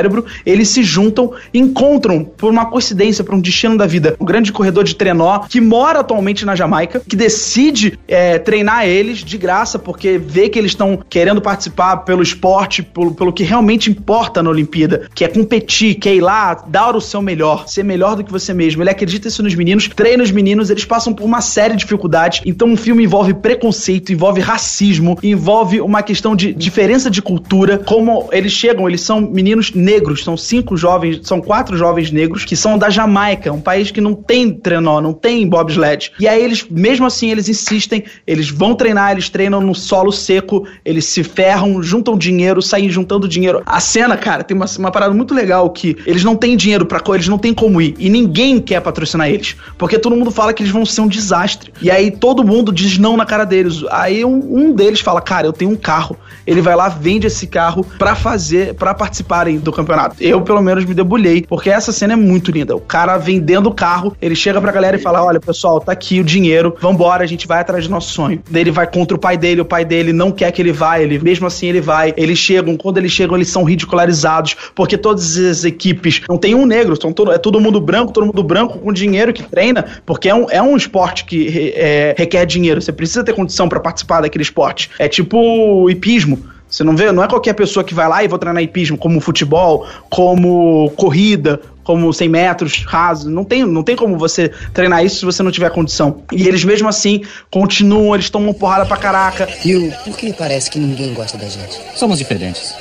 eles se juntam, encontram por uma coincidência, por um destino da vida, um grande corredor de trenó que mora atualmente na Jamaica, que decide é, treinar eles de graça porque vê que eles estão querendo participar pelo esporte, pelo, pelo que realmente importa na Olimpíada, que é competir, que é ir lá, dar o seu melhor, ser melhor do que você mesmo. Ele acredita isso nos meninos, treina os meninos, eles passam por uma série de dificuldades. Então o filme envolve preconceito, envolve racismo, envolve uma questão de diferença de cultura, como eles chegam, eles são meninos negros, são cinco jovens, são quatro jovens negros que são da Jamaica, um país que não tem trenó, não tem bobsled. E aí eles, mesmo assim, eles insistem, eles vão treinar, eles treinam no solo seco, eles se ferram, juntam dinheiro, saem juntando dinheiro. A cena, cara, tem uma, uma parada muito legal que eles não têm dinheiro para eles não têm como ir e ninguém quer patrocinar eles, porque todo mundo fala que eles vão ser um desastre. E aí todo mundo diz não na cara deles. Aí um, um deles fala: "Cara, eu tenho um carro". Ele vai lá, vende esse carro para fazer, para participarem do, campeonato. Eu, pelo menos, me debulhei, porque essa cena é muito linda. O cara vendendo o carro, ele chega pra galera e fala: Olha, pessoal, tá aqui o dinheiro, vambora, a gente vai atrás do nosso sonho. Ele vai contra o pai dele, o pai dele não quer que ele vá, ele mesmo assim ele vai. Eles chegam, quando eles chegam, eles são ridicularizados, porque todas as equipes não tem um negro, são todo, é todo mundo branco, todo mundo branco com dinheiro que treina, porque é um, é um esporte que é, requer dinheiro. Você precisa ter condição para participar daquele esporte. É tipo hipismo. Você não vê, não é qualquer pessoa que vai lá e vou treinar hipismo, como futebol, como corrida, como 100 metros raso. Não tem, não tem como você treinar isso se você não tiver condição. E eles mesmo assim continuam, eles tomam porrada pra caraca. E por que parece que ninguém gosta da gente? Somos diferentes.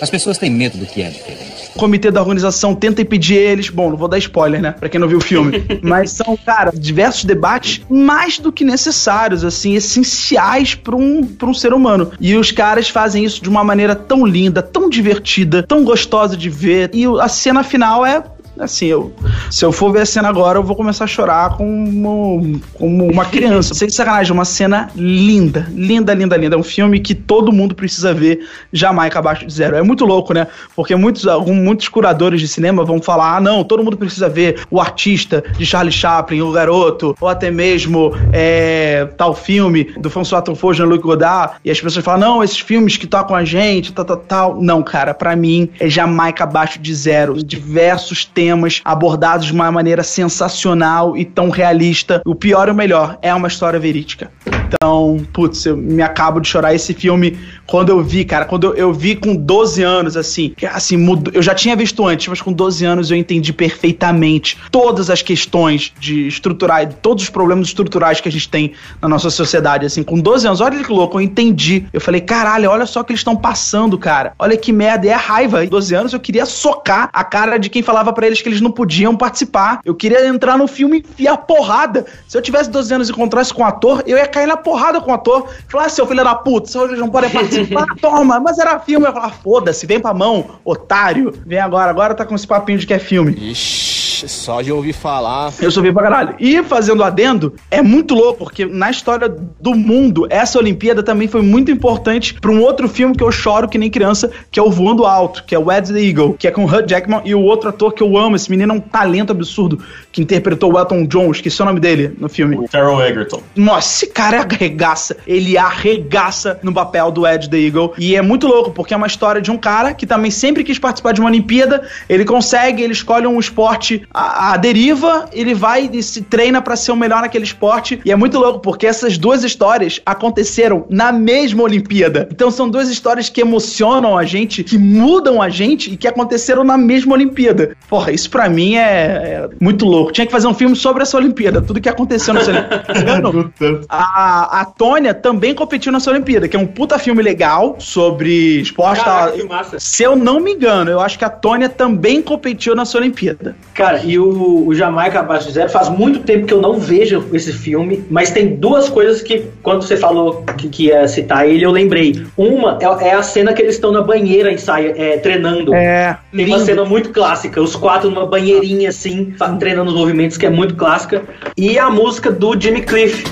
As pessoas têm medo do que é diferente. O comitê da organização tenta impedir eles. Bom, não vou dar spoiler, né? Pra quem não viu o filme. Mas são, cara, diversos debates mais do que necessários, assim, essenciais para um, pra um ser humano. E os caras fazem isso de uma maneira tão linda, tão divertida, tão gostosa de ver. E a cena final é assim, eu, se eu for ver a cena agora, eu vou começar a chorar como, como uma criança. Sem sacanagem, uma cena linda, linda, linda, linda. É um filme que todo mundo precisa ver, Jamaica abaixo de zero. É muito louco, né? Porque muitos, alguns, muitos curadores de cinema vão falar: ah, não, todo mundo precisa ver o artista de Charlie Chaplin, o garoto, ou até mesmo é, tal filme do François Truffaut, Jean-Luc Godard. E as pessoas falam: não, esses filmes que tocam a gente, tal, tal, tal. Não, cara, para mim é Jamaica abaixo de zero. Diversos temas temas abordados de uma maneira sensacional e tão realista. O pior e o melhor, é uma história verídica. Então, putz, eu me acabo de chorar esse filme quando eu vi, cara, quando eu, eu vi com 12 anos, assim, que, assim, mudou, eu já tinha visto antes, mas com 12 anos eu entendi perfeitamente todas as questões de estruturais, todos os problemas estruturais que a gente tem na nossa sociedade, assim, com 12 anos, olha que louco, eu entendi. Eu falei, caralho, olha só o que eles estão passando, cara. Olha que merda, é a raiva. Em 12 anos eu queria socar a cara de quem falava para eles que eles não podiam participar. Eu queria entrar no filme e enfiar porrada. Se eu tivesse 12 anos e encontrasse com um ator, eu ia cair na porrada com o ator. Falar, ah, seu filho da puta, seus não podem participar. Toma, mas era filme. Eu ia falar, foda-se, vem pra mão, otário. Vem agora, agora tá com esse papinho de que é filme. Ixi, só de ouvir falar. Eu sou pra caralho. E fazendo adendo, é muito louco, porque na história do mundo, essa Olimpíada também foi muito importante pra um outro filme que eu choro que nem criança, que é o Voando Alto, que é o Ed the Eagle, que é com o Hugh Jackman e o outro ator que eu amo. Esse menino é um talento absurdo, que interpretou o Elton John, esqueci o nome dele no filme. O Carol Egerton. Nossa, esse cara arregaça. Ele arregaça no papel do Ed the Eagle. E é muito louco, porque é uma história de um cara que também sempre quis participar de uma Olimpíada. Ele consegue, ele escolhe um esporte à, à deriva, ele vai e se treina para ser o melhor naquele esporte. E é muito louco, porque essas duas histórias aconteceram na mesma Olimpíada. Então são duas histórias que emocionam a gente, que mudam a gente e que aconteceram na mesma Olimpíada. Porra, isso pra mim é, é muito louco. Tinha que fazer um filme sobre essa Olimpíada, tudo que aconteceu nessa Olimpíada. a, a Tônia também competiu nessa Olimpíada, que é um puta filme legal sobre esporte. Caraca, que massa. Se eu não me engano, eu acho que a Tônia também competiu nessa Olimpíada. Cara, e o, o Jamaica Abaixo de Zero faz muito tempo que eu não vejo esse filme, mas tem duas coisas que, quando você falou que, que ia citar ele, eu lembrei. Uma é, é a cena que eles estão na banheira ensaio, é, treinando. É. Tem uma cena muito clássica, os quatro numa banheirinha assim, treinando os movimentos, que é muito clássica. E a música do Jimmy Cliff.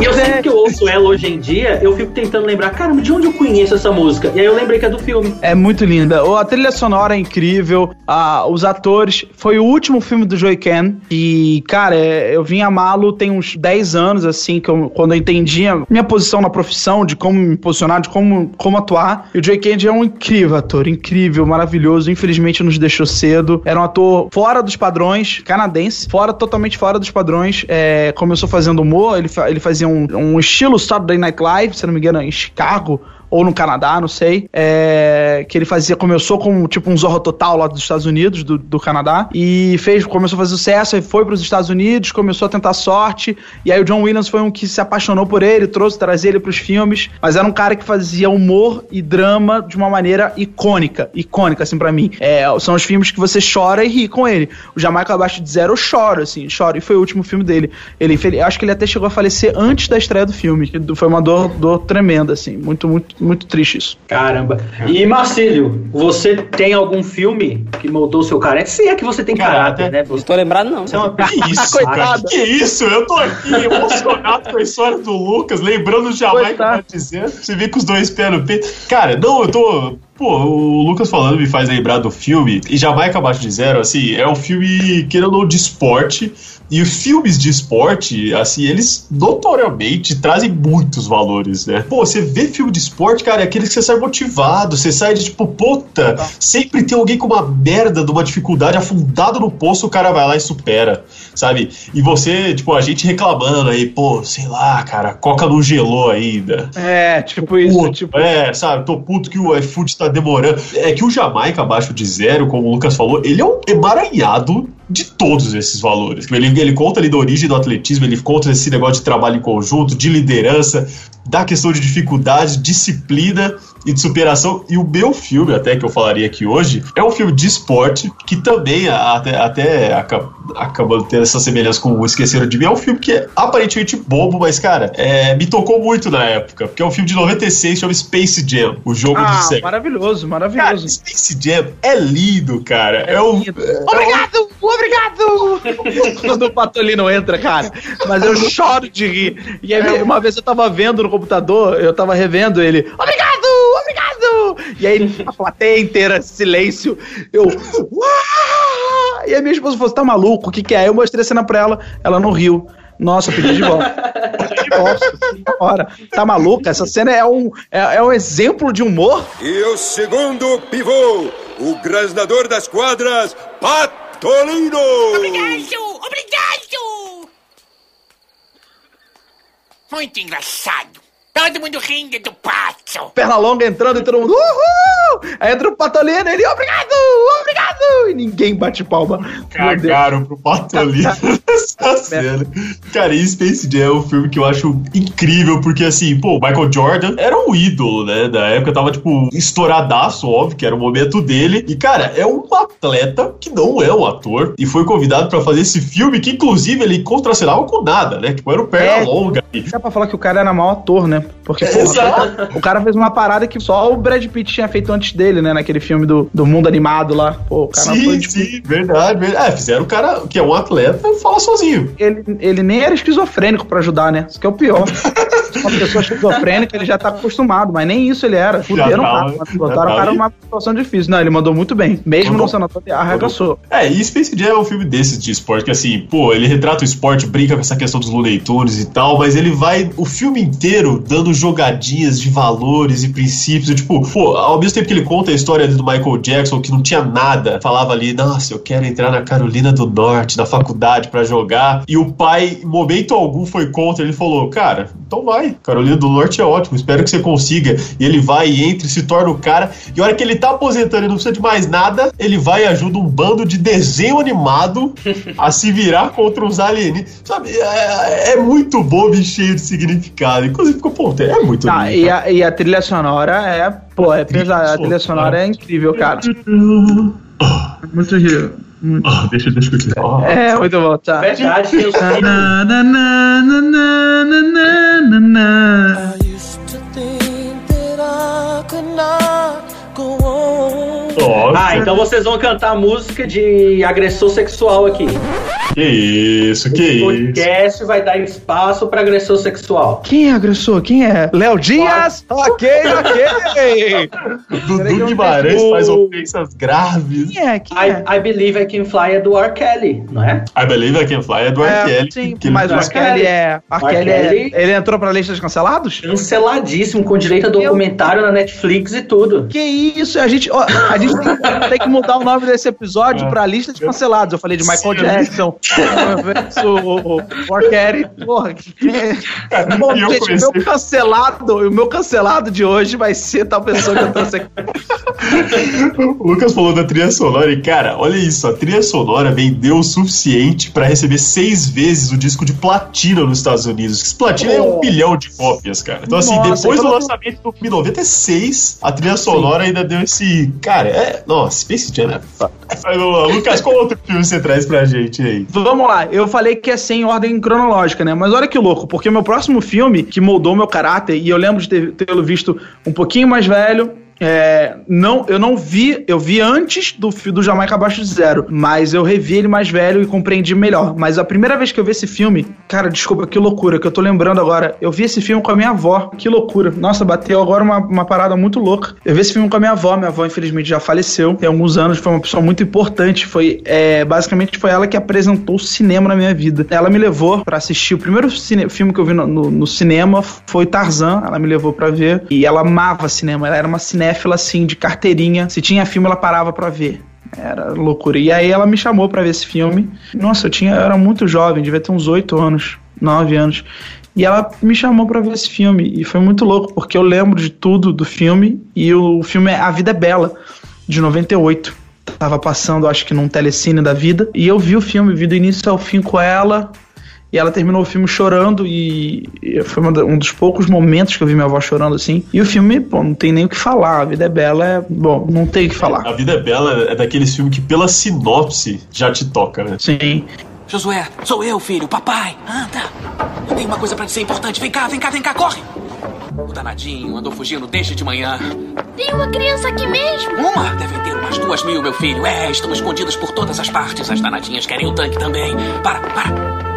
E eu sempre que eu ouço ela hoje em dia, eu fico tentando lembrar, caramba, de onde eu conheço essa música? E aí eu lembrei que é do filme. É muito linda. A trilha sonora é incrível. Ah, os atores. Foi o último filme do Joey Ken. E, cara, é, eu vim amá-lo tem uns 10 anos, assim, que eu- quando eu entendi a minha posição na profissão, de como me posicionar, de como, como atuar. E o Joey Ken é um incrível ator, incrível, maravilhoso. Infelizmente nos deixou cedo. Era um ator fora dos padrões, canadense, fora, totalmente fora dos padrões. É, começou fazendo humor, ele, fa- ele fazia um, um estilo Saturday Night Live, se não me engano, em Chicago ou no Canadá, não sei, é, que ele fazia, começou com tipo um Zorro Total lá dos Estados Unidos, do, do Canadá, e fez, começou a fazer sucesso, aí foi para os Estados Unidos, começou a tentar sorte, e aí o John Williams foi um que se apaixonou por ele, trouxe, trazia ele para os filmes, mas era um cara que fazia humor e drama de uma maneira icônica, icônica, assim, para mim. É, são os filmes que você chora e ri com ele. O Jamaica Abaixo de Zero eu choro, assim, choro, e foi o último filme dele. Ele, acho que ele até chegou a falecer antes da estreia do filme, foi uma dor, dor tremenda, assim, muito, muito muito triste isso. Caramba. E Marcílio, você tem algum filme que moldou seu caráter? Se é que você tem caráter, né? Você... Tô lembrado, não. Você é uma Que isso, Coitado. cara? Que isso? Eu tô aqui emocionado com a história do Lucas, lembrando jamais que eu Coitado. vou dizer. Você vê com os dois pés no peito. Cara, não, eu tô. Pô, o Lucas falando me faz lembrar do filme, e Jamaica Abaixo de Zero, assim, é um filme, querendo ou não, de esporte. E os filmes de esporte, assim, eles notoriamente trazem muitos valores, né? Pô, você vê filme de esporte, cara, é aquele que você sai motivado, você sai de tipo, puta, sempre tem alguém com uma merda de uma dificuldade afundado no poço, o cara vai lá e supera, sabe? E você, tipo, a gente reclamando aí, pô, sei lá, cara, Coca não gelou ainda. É, tipo isso, Puto, tipo. É, sabe, tô puto que o iFood tá demorando. É que o Jamaica abaixo de zero, como o Lucas falou, ele é um emaranhado de todos esses valores. Ele, ele conta ali da origem do atletismo, ele conta esse negócio de trabalho em conjunto, de liderança, da questão de dificuldade, disciplina e de superação. E o meu filme, até que eu falaria aqui hoje, é um filme de esporte que também até, até acaba, acaba tendo essa semelhança com o Esqueceram de Mim. É um filme que é aparentemente bobo, mas, cara, é, me tocou muito na época, porque é um filme de 96, chama Space Jam, o jogo de Ah, sexo. maravilhoso, Cara, maravilhoso. Space Jam é lindo, cara. É, um. Obrigado! Obrigado! Quando o Patolino entra, cara. Mas eu choro de rir. E aí, uma vez eu tava vendo no computador, eu tava revendo ele. Obrigado! E aí, a plateia inteira, silêncio. Eu. "Uau!" E aí minha esposa falou: tá maluco? O que, que é? Eu mostrei a cena pra ela, ela não riu. Nossa, pedi de volta. Pedi de volta. Ora, tá maluca? Essa cena é um, é, é um exemplo de humor. E o segundo pivô, o grasnador das quadras, Patolino! Obrigado! Obrigado! Muito engraçado. Todo mundo rindo do pato. perna longa entrando e todo mundo. Uhul! Aí entra o Patolino e ele, obrigado! Obrigado! E ninguém bate palma. Cagaram pro Patolino essa cena. Cara, e Space Jam é um filme que eu acho incrível, porque assim, pô, o Michael Jordan era um ídolo, né? Da época tava, tipo, estouradaço, óbvio, que era o momento dele. E, cara, é um atleta que não é um ator e foi convidado pra fazer esse filme que, inclusive, ele contracenava com nada, né? Tipo, era o perna É. longa. Dá pra falar que o cara era mau ator, né? Porque pô, o cara fez uma parada que só o Brad Pitt tinha feito antes dele, né? Naquele filme do, do mundo animado lá. Pô, o cara sim, foi tipo. sim, verdade, verdade. É, fizeram o cara que é um atleta falar sozinho. Ele, ele nem era esquizofrênico pra ajudar, né? Isso que é o pior. Uma pessoa esquizofrênica, ele já tá acostumado, mas nem isso ele era. Fuderam o tava, cara, botaram o cara numa situação difícil. Não, ele mandou muito bem. Mesmo Mandou. não sendo ator, arregaçou. É, e Space Jam é um filme desses de esporte, que assim, pô, ele retrata o esporte, brinca com essa questão dos Looney Tunes e tal, mas ele vai o filme inteiro dando jogadinhas de valores e princípios. e, tipo, pô, ao mesmo tempo que ele conta a história do Michael Jackson, que não tinha nada, falava ali, nossa, eu quero entrar na Carolina do Norte, na faculdade pra jogar. E o pai, em momento algum, foi contra. Ele falou, cara, então vai. Carolina do Norte é ótimo, espero que você consiga. E ele vai e entra e se torna o cara. E a hora que ele tá aposentando e não precisa de mais nada, ele vai e ajuda um bando de desenho animado a se virar contra os alienígenas. Sabe, é, é muito bobo e cheio de significado. Inclusive, ficou, pô, é muito Tá, lindo, e a, e a trilha sonora é, pô, é pesada. A trilha sonora é incrível, cara. Muito rio. Ah, deixa, deixa eu continuar. Ó. É, muito bom, tá. Verdade, tem os Ah, então vocês vão cantar a música de agressor sexual aqui. que isso, que O isso. podcast vai dar espaço pra agressor sexual. Quem é agressor? Quem é? Léo Dias? Ok, ok. Dudu Guimarães faz ofensas graves. Quem é? Quem é? I, I Believe I Can Fly é do R. Kelly, não é? I Believe I Can Fly é do R. É, Kelly. sim, que mas o R. Kelly é. R. R. Kelly é. Kelly- Ele entrou pra lista de cancelados? Canceladíssimo, com direito a documentário na Netflix e tudo. Que isso? A gente, ó, a gente tem, tem que mudar o nome desse episódio pra lista de cancelados. Eu falei de Michael Sim. Jackson, o, o. Porra, que. Bom, eu gente, o meu cancelado, o meu cancelado de hoje vai ser tal pessoa que eu trouxe aqui. O Lucas falou da trilha sonora e, cara, olha isso, a trilha sonora vendeu o suficiente pra receber seis vezes o disco de platina nos Estados Unidos. Esse platina é um bilhão de cópias, cara. Então, assim, Nossa, depois do então- lançamento do filme 96, a trilha sonora ainda deu esse. Cara, é, Nossa, Space Jam é foda. Lucas, qual outro filme você traz pra gente aí? Vamos lá, eu falei que é sem ordem cronológica, né? Mas olha que louco, porque o meu próximo filme, que moldou meu caráter, e eu lembro de ter- tê-lo visto um pouquinho mais velho, é, não, eu não vi, eu vi antes do, do Jamaica Abaixo de Zero, mas eu revi ele mais velho e compreendi melhor. Mas a primeira vez que eu vi esse filme, cara, desculpa, que loucura, que eu tô lembrando agora. Eu vi esse filme com a minha avó, que loucura. Nossa, bateu agora uma, uma parada muito louca. Eu vi esse filme com a minha avó, minha avó infelizmente já faleceu, tem alguns anos, foi uma pessoa muito importante, foi, é, basicamente foi ela que apresentou o cinema na minha vida. Ela me levou pra assistir, o primeiro filme que eu vi no, no- no cinema foi Tarzan, ela me levou pra ver, e ela amava cinema, ela era uma cinéfila assim, de carteirinha, se tinha filme ela parava pra ver. Era loucura. E aí ela me chamou pra ver esse filme. Nossa, eu tinha, eu era muito jovem, devia ter uns 8 anos, 9 anos. E ela me chamou pra ver esse filme. E foi muito louco, porque eu lembro de tudo do filme. E o filme é A Vida é Bela, de 98. Tava passando, acho que num telecine da vida. E eu vi o filme, vi do início ao fim com ela. E ela terminou o filme chorando e foi um dos poucos momentos que eu vi minha avó chorando assim. E o filme, pô, não tem nem o que falar. A vida é bela, é. Bom, não tem o que falar. A Vida é Bela é daqueles filmes que, pela sinopse, já te toca, né? Sim. Josué, sou eu, filho, papai. Anda. Eu tenho uma coisa pra dizer importante. Vem cá, vem cá, vem cá, corre. O danadinho andou fugindo desde de manhã. Tem uma criança aqui mesmo? Uma? Devem ter umas duas mil, meu filho. É, estão escondidos por todas as partes. As danadinhas querem o tanque também. Para, para.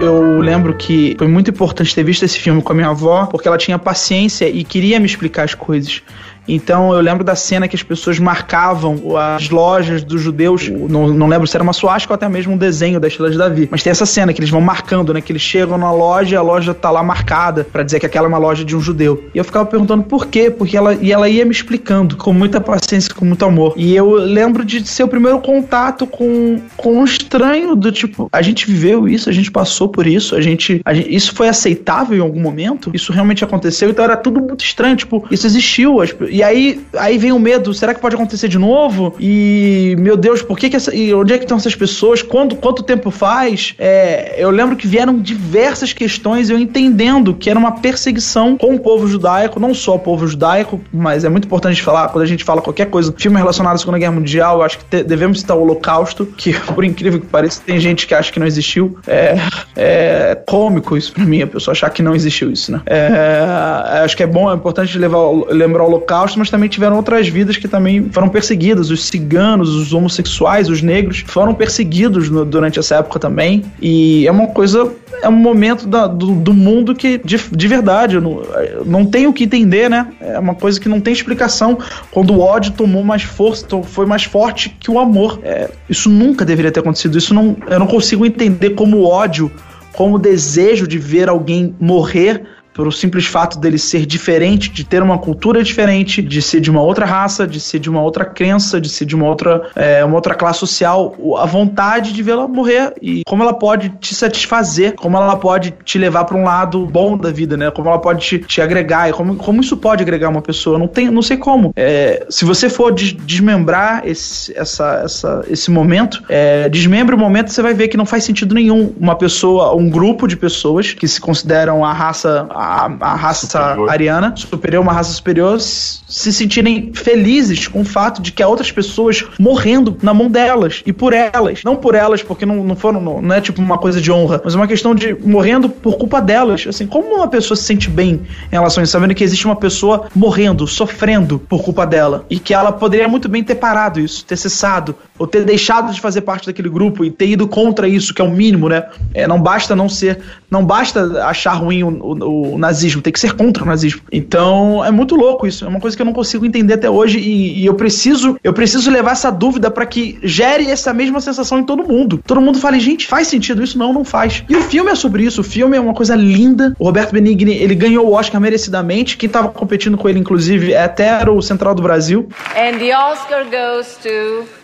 Eu lembro que foi muito importante ter visto esse filme com a minha avó, porque ela tinha paciência e queria me explicar as coisas. Então eu lembro da cena que as pessoas marcavam as lojas dos judeus. Não, não lembro se era uma suástica ou até mesmo um desenho da Estrela de Davi. Mas tem essa cena que eles vão marcando, né? Que eles chegam na loja e a loja tá lá marcada pra dizer que aquela é uma loja de um judeu. E eu ficava perguntando por quê, porque ela, e ela ia me explicando com muita paciência, com muito amor. E eu lembro de ser o primeiro contato com, com um estranho do tipo, a gente viveu isso, a gente passou por isso, a gente, a gente- isso foi aceitável em algum momento? Isso realmente aconteceu? Então era tudo muito estranho, tipo, isso existiu. as e aí, aí vem o medo, será que pode acontecer de novo? E, meu Deus, por que que essa, e onde é que estão essas pessoas? Quanto, quanto tempo faz? É, eu lembro que vieram diversas questões, eu entendendo que era uma perseguição com o povo judaico, não só o povo judaico, mas é muito importante falar, quando a gente fala qualquer coisa, filme relacionado à Segunda Guerra Mundial, acho que te- devemos citar o Holocausto, que por incrível que pareça, tem gente que acha que não existiu. É, é cômico isso pra mim, a pessoa achar que não existiu isso, né? É, acho que é bom, é importante levar, lembrar o Holocausto, mas também tiveram outras vidas que também foram perseguidas. Os ciganos, os homossexuais, os negros foram perseguidos no- durante essa época também. E é uma coisa, é um momento da- do, do mundo que, de, de verdade, não, não tem o que entender, né? É uma coisa que não tem explicação. Quando o ódio tomou mais força, foi mais forte que o amor. É, isso nunca deveria ter acontecido. Isso não, eu não consigo entender como o ódio, como o desejo de ver alguém morrer pelo simples fato dele ser diferente, de ter uma cultura diferente, de ser de uma outra raça, de ser de uma outra crença, de ser de uma outra, é, uma outra classe social, a vontade de vê-la morrer e como ela pode te satisfazer, como ela pode te levar para um lado bom da vida, né? Como ela pode te, te agregar e como, como isso pode agregar uma pessoa. Não tem, não sei como. É, se você for des- desmembrar esse, essa, essa, esse momento, é, desmembre o momento, você vai ver que não faz sentido nenhum uma pessoa, um grupo de pessoas que se consideram a raça, a, a raça Superior. ariana, superior, uma raça superior, se sentirem felizes com o fato de que há outras pessoas morrendo na mão delas e por elas. Não por elas, porque não, não foram, não, não é tipo uma coisa de honra, mas uma questão de morrendo por culpa delas. Assim, como uma pessoa se sente bem em relação a isso, sabendo que existe uma pessoa morrendo, sofrendo por culpa dela e que ela poderia muito bem ter parado isso, ter cessado, ou ter deixado de fazer parte daquele grupo e ter ido contra isso, que é o mínimo, né? É, não basta não ser, não basta achar ruim o, o- o nazismo, tem que ser contra o nazismo. Então é muito louco isso, é uma coisa que eu não consigo entender até hoje e, e eu preciso, eu preciso levar essa dúvida para que gere essa mesma sensação em todo mundo. Todo mundo fale, gente, faz sentido isso? Não, não faz. E o filme é sobre isso, o filme é uma coisa linda. O Roberto Benigni, ele ganhou o Oscar merecidamente. Quem tava competindo com ele, inclusive, é até era o Central do Brasil. And the Oscar goes to.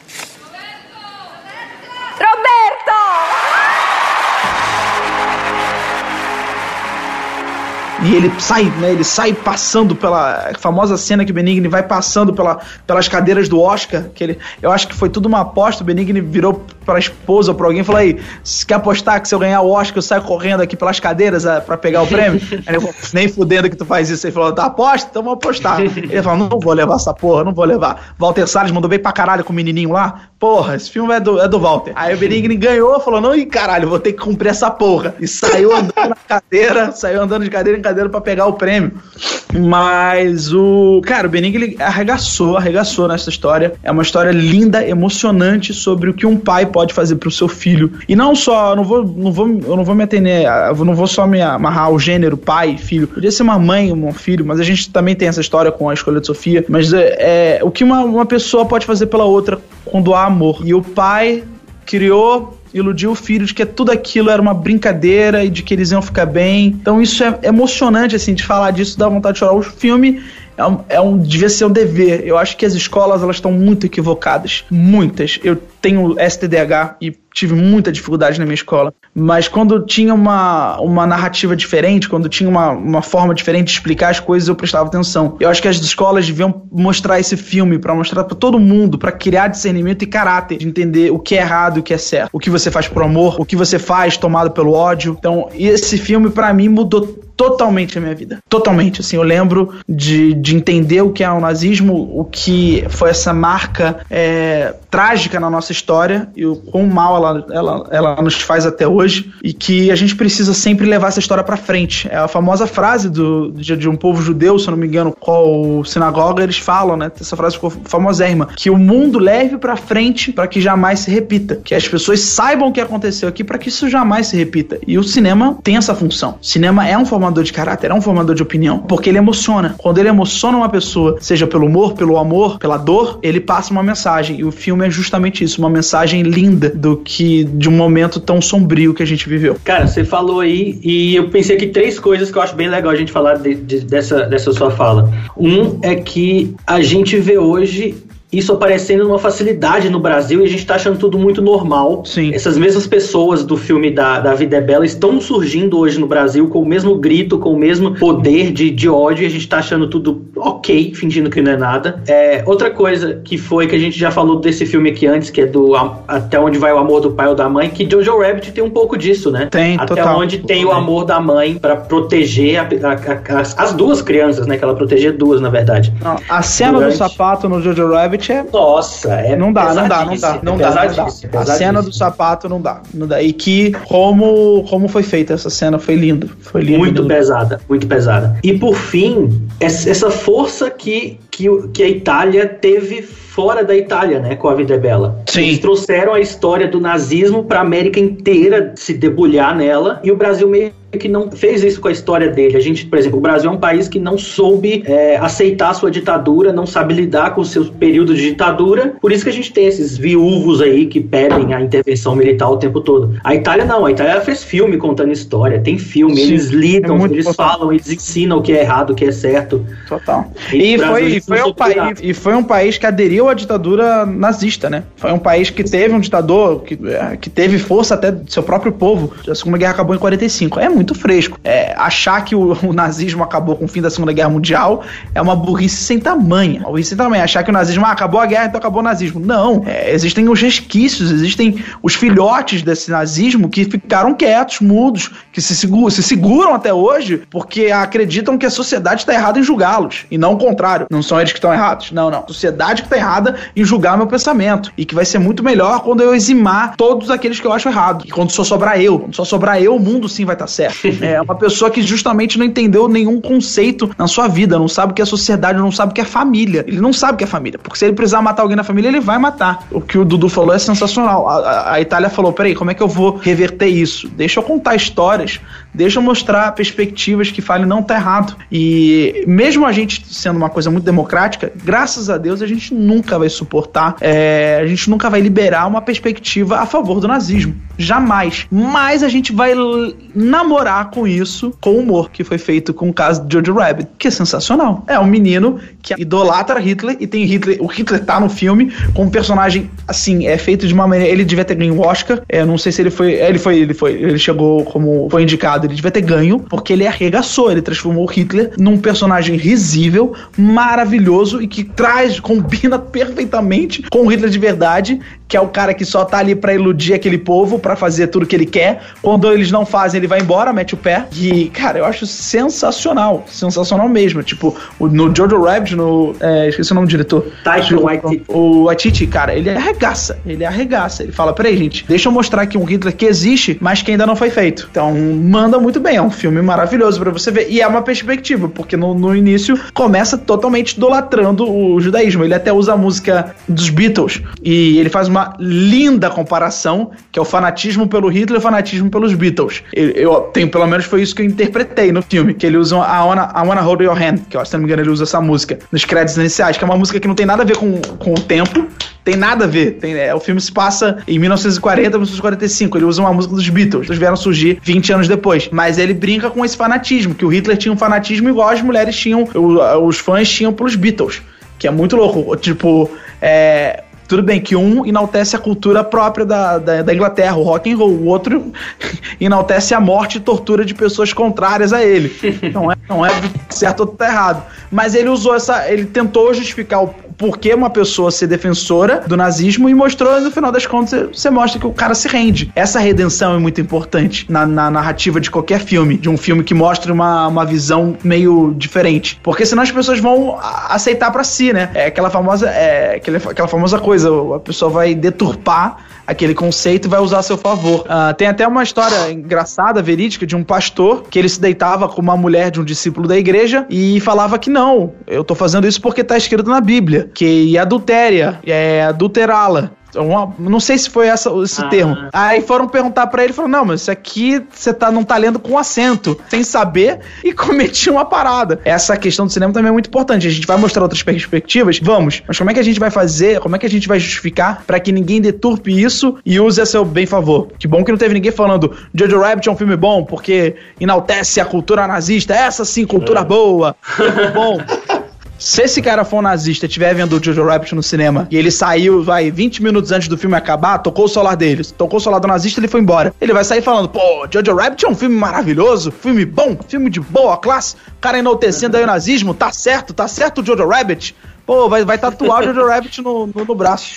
E ele sai, né? Ele sai passando pela famosa cena que o Benigni vai passando pela, pelas cadeiras do Oscar. Que ele, eu acho que foi tudo uma aposta. O Benigni virou pra esposa ou pra alguém e falou: aí, se quer apostar que se eu ganhar o Oscar, eu saio correndo aqui pelas cadeiras a, pra pegar o prêmio? Aí ele falou, nem fudendo que tu faz isso. Ele falou: tá aposta? Então vamos apostar. Ele falou: não vou levar essa porra, não vou levar. Walter Salles mandou bem pra caralho com o menininho lá. Porra, esse filme é do, é do Walter. Aí o Benigni ganhou, falou: não, e caralho, vou ter que cumprir essa porra. E saiu andando na cadeira, saiu andando de cadeira em cadeira pra pegar o prêmio. Mas o. Cara, o Benigni arregaçou, arregaçou nessa história. É uma história linda, emocionante sobre o que um pai pode fazer pro seu filho. E não só, eu não vou, não vou, eu não vou me atender, eu não vou só me amarrar ao gênero pai, filho. Podia ser uma mãe, um filho, mas a gente também tem essa história com a escolha de Sofia. Mas é, é o que uma, uma pessoa pode fazer pela outra quando há amor. E o pai criou iludiu o filho de que tudo aquilo era uma brincadeira e de que eles iam ficar bem. Então isso é emocionante, assim, de falar disso, dá vontade de chorar. O filme é um, é um devia ser um dever. Eu acho que as escolas elas estão muito equivocadas, muitas. Eu tenho STDH e tive muita dificuldade na minha escola, mas quando tinha uma, uma narrativa diferente, quando tinha uma, uma forma diferente de explicar as coisas, eu prestava atenção. Eu acho que as escolas deviam mostrar esse filme para mostrar para todo mundo, para criar discernimento e caráter, de entender o que é errado e o que é certo, o que você faz por amor, o que você faz tomado pelo ódio. Então, esse filme para mim mudou totalmente a minha vida. Totalmente, assim, eu lembro de, de entender o que é o nazismo, o que foi essa marca é, trágica na nossa história e o quão mal ela, ela, ela nos faz até hoje e que a gente precisa sempre levar essa história para frente. É a famosa frase do, de, de, um povo judeu, se eu não me engano, qual sinagoga eles falam, né? Essa frase ficou famosérrima, que o mundo leve para frente para que jamais se repita, que as pessoas saibam o que aconteceu aqui para que isso jamais se repita. E o cinema tem essa função. O cinema é um formador de caráter, é um formador de opinião, porque ele emociona. Quando ele emociona uma pessoa, seja pelo humor, pelo amor, pela dor, ele passa uma mensagem. E o filme é justamente isso, uma mensagem linda do que de um momento tão sombrio que a gente viveu. Cara, você falou aí e eu pensei aqui três coisas que eu acho bem legal a gente falar de, de, dessa, dessa sua fala. Um é que a gente vê hoje isso aparecendo numa facilidade no Brasil e a gente tá achando tudo muito normal. Sim. Essas mesmas pessoas do filme da, da Vida é Bela estão surgindo hoje no Brasil com o mesmo grito, com o mesmo poder de, de ódio e a gente tá achando tudo ok, fingindo que não é nada. É, outra coisa que foi que a gente já falou desse filme aqui antes, que é do Até Onde Vai o Amor do Pai ou da Mãe, que Jojo Rabbit tem um pouco disso, né? Tem, Até total. onde tem o amor da mãe para proteger a, a, a, as, as, duas crianças, né? Que ela proteger duas, na verdade. Não, a cena Durante... do sapato no Jojo Rabbit é. Nossa, é. Não dá, não dá, não dá. Não dá, não dá. A cena do sapato não dá. Não dá. E que como, como foi feita essa cena foi lindo. Foi lindo. Muito pesada, muito pesada. E por fim, essa força que, que, que a Itália teve fora da Itália, né, com a Vida é Bela. Sim. Eles trouxeram a história do nazismo para a América inteira se debulhar nela e o Brasil meio que não fez isso com a história dele. A gente, por exemplo, o Brasil é um país que não soube é, aceitar a sua ditadura, não sabe lidar com o seu período de ditadura. Por isso que a gente tem esses viúvos aí que pedem a intervenção militar o tempo todo. A Itália não, a Itália fez filme contando história, tem filme, Sim, eles lidam, é eles total. falam, eles ensinam o que é errado, o que é certo. Total. E, e foi, e foi um país, e foi um país que aderiu à ditadura nazista, né? Foi um país que teve um ditador que, é, que teve força até do seu próprio povo. A Segunda Guerra acabou em 45. É muito fresco. É, achar que o, o, nazismo acabou com o fim da Segunda Guerra Mundial é uma burrice sem tamanho. Burrice sem tamanho. Achar que o nazismo ah, acabou a guerra, então acabou o nazismo. Não. É, existem os resquícios, existem os filhotes desse nazismo que ficaram quietos, mudos, que se, se seguram até hoje porque acreditam que a sociedade está errada em julgá-los. E não o contrário. Não são eles que estão errados. Não, não. Sociedade que está errada em julgar meu pensamento. E que vai ser muito melhor quando eu eximar todos aqueles que eu acho errado. E quando só sobrar eu. Quando só sobrar eu, o mundo sim vai estar tá certo. É uma pessoa que justamente não entendeu nenhum conceito na sua vida, não sabe o que é sociedade, não sabe o que é família. Ele não sabe o que é família, porque se ele precisar matar alguém na família, ele vai matar. O que o Dudu falou é sensacional. A, a, a Itália falou: peraí, como é que eu vou reverter isso? Deixa eu contar histórias, deixa mostrar perspectivas que falem não tá errado. E mesmo a gente sendo uma coisa muito democrática, graças a Deus a gente nunca vai suportar, é, a gente nunca vai liberar uma perspectiva a favor do nazismo. Jamais. Mas a gente vai namorar com isso, com o humor que foi feito com o caso de Jojo Rabbit, que é sensacional. É um menino que idolatra Hitler e tem Hitler, o Hitler tá no filme com um personagem assim, é feito de uma maneira, ele devia ter ganho o Oscar. É, não sei se ele foi, ele foi, ele foi, ele chegou como foi indicado, ele devia ter ganho, porque ele arregaçou, ele transformou o Hitler num personagem risível, maravilhoso e que traz, combina perfeitamente com o Hitler de verdade, que é o cara que só tá ali para iludir aquele povo, para fazer tudo que ele quer. Quando eles não fazem, ele vai embora, mete o pé. E, cara, eu acho sensacional. Sensacional mesmo. Tipo, no Jojo Rabbit, no. É, esqueci o nome do diretor. Taika Waititi. O Waititi, cara, ele arregaça. Ele arregaça. Ele fala: peraí, gente, deixa eu mostrar aqui um Hitler que existe, mas que ainda não foi feito. Então, manda muito bem. É um filme maravilhoso para você ver. E é uma perspectiva, porque no, no início começa totalmente idolatrando o judaísmo. Ele até usa a música dos Beatles. E ele faz uma linda comparação, que é o fanatismo pelo Hitler e o fanatismo pelos Beatles. Eu, eu tenho, pelo menos foi isso que eu interpretei no filme, que ele usa a Wanna, I Wanna Hold Your Hand, que ó, se não me engano ele usa essa música nos créditos iniciais, que é uma música que não tem nada a ver com, com o tempo, tem nada a ver. Tem, é, o filme se passa em 1940, 1945. Ele usa uma música dos Beatles. Eles vieram surgir 20 anos depois. Mas ele brinca com esse fanatismo, que o Hitler tinha um fanatismo igual as mulheres tinham, os fãs tinham pelos Beatles. Que é muito louco. Tipo, é, tudo bem que um enaltece a cultura própria da, da, da, Inglaterra, o rock and roll, o outro enaltece a morte e tortura de pessoas contrárias a ele. Não é, não é certo ou tá errado. Mas ele usou essa. Ele tentou justificar o por que uma pessoa ser defensora do nazismo e mostrou, no final das contas, você mostra que o cara se rende. Essa redenção é muito importante na, na narrativa de qualquer filme, de um filme que mostre uma, uma visão meio diferente. Porque senão as pessoas vão aceitar para si, né? É aquela famosa, é, aquela, aquela famosa coisa, a pessoa vai deturpar aquele conceito e vai usar a seu favor. Uh, tem até uma história engraçada, verídica, de um pastor que ele se deitava com uma mulher de um discípulo da igreja e falava que não, eu tô fazendo isso porque tá escrito na Bíblia, que adultéria, é adulterá-la. Uma, não sei se foi essa, esse ah. termo. Aí foram perguntar para ele, falou: "Não, mas isso aqui você tá não tá lendo com acento, sem saber e cometi uma parada". Essa questão do cinema também é muito importante. A gente vai mostrar outras perspectivas, vamos. Mas como é que a gente vai fazer? Como é que a gente vai justificar para que ninguém deturpe isso e use a seu bem favor? Que bom que não teve ninguém falando Jojo Rabbit é um filme bom porque enaltece a cultura nazista. Essa sim, cultura é. boa. bom. Se esse cara for um nazista estiver vendo o Jojo Rabbit no cinema e ele saiu, vai, 20 minutos antes do filme acabar, tocou o celular dele, tocou o celular do nazista ele foi embora. Ele vai sair falando, pô, Jojo Rabbit é um filme maravilhoso, filme bom, filme de boa classe, cara enaltecendo aí o nazismo, tá certo, tá certo o Jojo Rabbit. Pô, vai, vai tatuar o Jojo Rabbit no, no, no braço.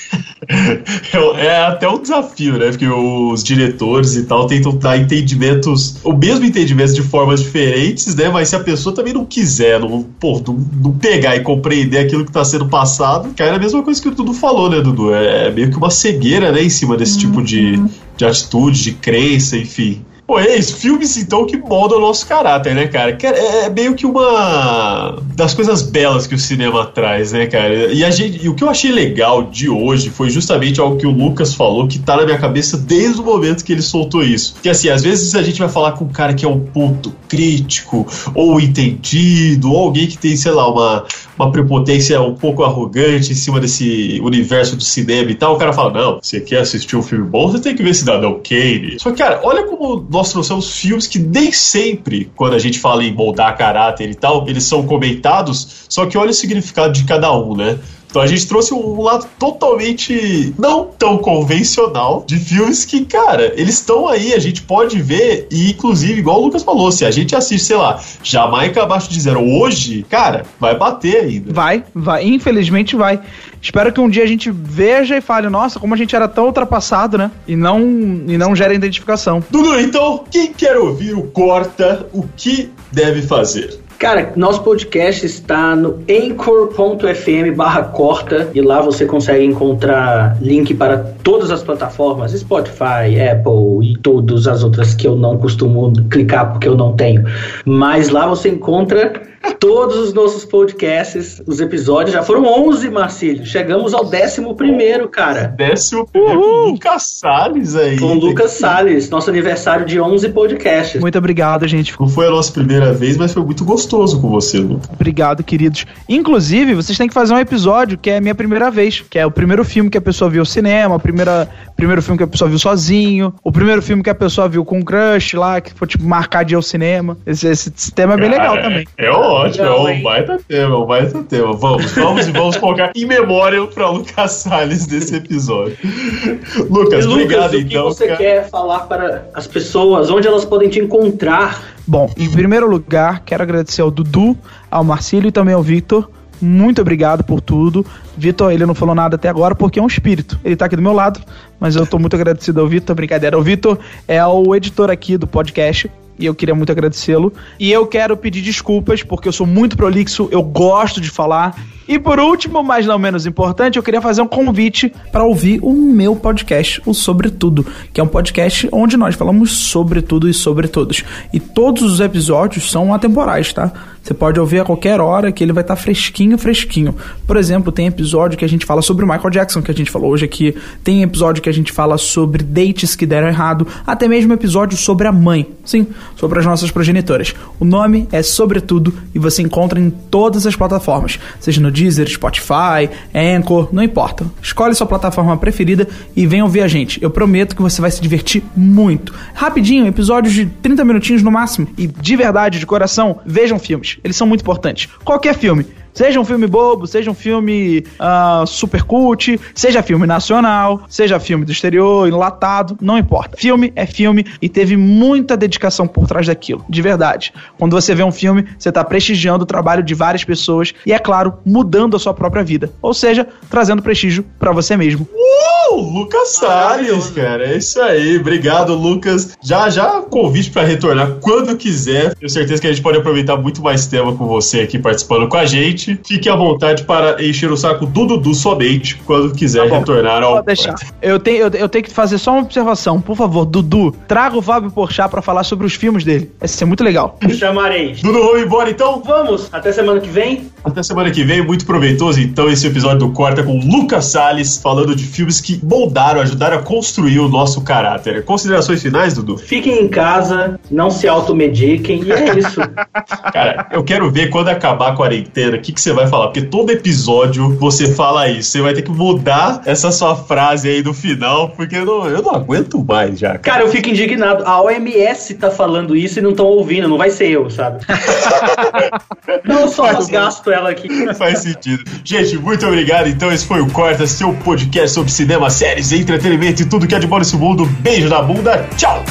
é até um desafio, né? Porque os diretores e tal tentam dar entendimentos, o mesmo entendimento de formas diferentes, né? Mas se a pessoa também não quiser, não, pô, não, não pegar e compreender aquilo que está sendo passado, cai na mesma coisa que o Dudu falou, né, Dudu? É meio que uma cegueira, né, em cima desse tipo de, uhum. de atitude, de crença, enfim. Pô, é isso, filmes então que moldam o nosso caráter, né, cara? É, é meio que uma das coisas belas que o cinema traz, né, cara? E, a gente, e o que eu achei legal de hoje foi justamente algo que o Lucas falou que tá na minha cabeça desde o momento que ele soltou isso. Que assim, às vezes a gente vai falar com um cara que é um puto crítico, ou entendido, ou alguém que tem, sei lá, uma, uma prepotência um pouco arrogante em cima desse universo do cinema e tal. O cara fala: Não, você quer assistir um filme bom, você tem que ver Cidadão Kane. Só que, cara, olha como nós trouxemos filmes que nem sempre, quando a gente fala em moldar caráter e tal, eles são comentados, só que olha o significado de cada um, né? Então a gente trouxe um lado totalmente não tão convencional de filmes que, cara, eles estão aí, a gente pode ver, e inclusive, igual o Lucas falou, se a gente assiste, sei lá, Jamaica abaixo de zero hoje, cara, vai bater ainda. Vai, vai, infelizmente vai. Espero que um dia a gente veja e fale, nossa, como a gente era tão ultrapassado, né? E não, e não gera identificação. Dudu, então, quem quer ouvir o Corta, o que deve fazer? Cara, nosso podcast está no anchor.fm barra corta e lá você consegue encontrar link para todas as plataformas, Spotify, Apple e todas as outras que eu não costumo clicar porque eu não tenho. Mas lá você encontra todos os nossos podcasts, os episódios, já foram 11, Marcílio. Chegamos ao 11 primeiro, cara. Décimo primeiro com Lucas Salles aí. Com Lucas Salles, nosso aniversário de 11 podcasts. Muito obrigado, gente. Não foi a nossa primeira vez, mas foi muito gostoso gostoso com você, Lucas. Obrigado, queridos. Inclusive, vocês têm que fazer um episódio que é a minha primeira vez, que é o primeiro filme que a pessoa viu ao cinema, o primeira, primeiro filme que a pessoa viu sozinho, o primeiro filme que a pessoa viu com um crush lá, que foi tipo marcar de ir ao cinema. Esse, esse, esse tema é bem legal é, também. É ótimo, é um baita tema, um baita tema. Vamos, vamos e vamos colocar em memória pra Lucas Salles desse episódio. Lucas, E, obrigado o que então. você cara. quer falar para as pessoas? Onde elas podem te encontrar? Bom, em primeiro lugar, quero agradecer ao Dudu, ao Marcílio e também ao Victor. Muito obrigado por tudo. Vitor, ele não falou nada até agora porque é um espírito. Ele tá aqui do meu lado, mas eu tô muito agradecido ao Vitor. Brincadeira. O Vitor é o editor aqui do podcast e eu queria muito agradecê-lo. E eu quero pedir desculpas porque eu sou muito prolixo, eu gosto de falar. E por último, mas não menos importante, eu queria fazer um convite para ouvir o meu podcast, o Sobre Tudo, que é um podcast onde nós falamos sobre tudo e sobre todos. E todos os episódios são atemporais, tá? Você pode ouvir a qualquer hora que ele vai estar fresquinho, fresquinho. Por exemplo, tem episódio que a gente fala sobre o Michael Jackson, que a gente falou hoje aqui. Tem episódio que a gente fala sobre dates que deram errado. Até mesmo episódio sobre a mãe. Sim, sobre as nossas progenitoras. O nome é Sobretudo e você encontra em todas as plataformas, seja no Deezer, Spotify, Anchor, não importa. Escolhe sua plataforma preferida e vem ouvir a gente. Eu prometo que você vai se divertir muito. Rapidinho, episódios de 30 minutinhos no máximo. E de verdade, de coração, vejam filmes. Eles são muito importantes. Qualquer filme. Seja um filme bobo, seja um filme ah, super cult, seja filme nacional, seja filme do exterior, enlatado, não importa. Filme é filme e teve muita dedicação por trás daquilo, de verdade. Quando você vê um filme, você está prestigiando o trabalho de várias pessoas e, é claro, mudando a sua própria vida. Ou seja, trazendo prestígio para você mesmo. Uh, Lucas Salles, cara. É isso aí. Obrigado, Lucas. Já já convite pra retornar quando quiser. Tenho certeza que a gente pode aproveitar muito mais tema com você aqui participando com a gente. Fique à vontade para encher o saco do Dudu somente quando quiser retornar ao. Pode deixar. Eu tenho, eu, eu tenho que fazer só uma observação. Por favor, Dudu, traga o Fábio Porchat para falar sobre os filmes dele. Vai ser muito legal. Chamarei. Dudu, vamos embora então? Vamos. Até semana que vem. Até semana que vem, muito proveitoso. Então, esse episódio do Corta com Lucas Salles, falando de filmes que moldaram, ajudaram a construir o nosso caráter. Considerações finais, Dudu? Fiquem em casa, não se automediquem e é isso. Cara, eu quero ver quando acabar a quarentena, o que, que você vai falar? Porque todo episódio você fala isso. Você vai ter que mudar essa sua frase aí no final, porque eu não, eu não aguento mais já. Cara, eu fico indignado. A OMS tá falando isso e não estão ouvindo, não vai ser eu, sabe? não, só gasto ela aqui. Faz sentido. Gente, muito obrigado. Então, esse foi o Corta, seu podcast sobre cinema, séries, entretenimento e tudo que é de bom nesse mundo. Beijo na bunda. Tchau!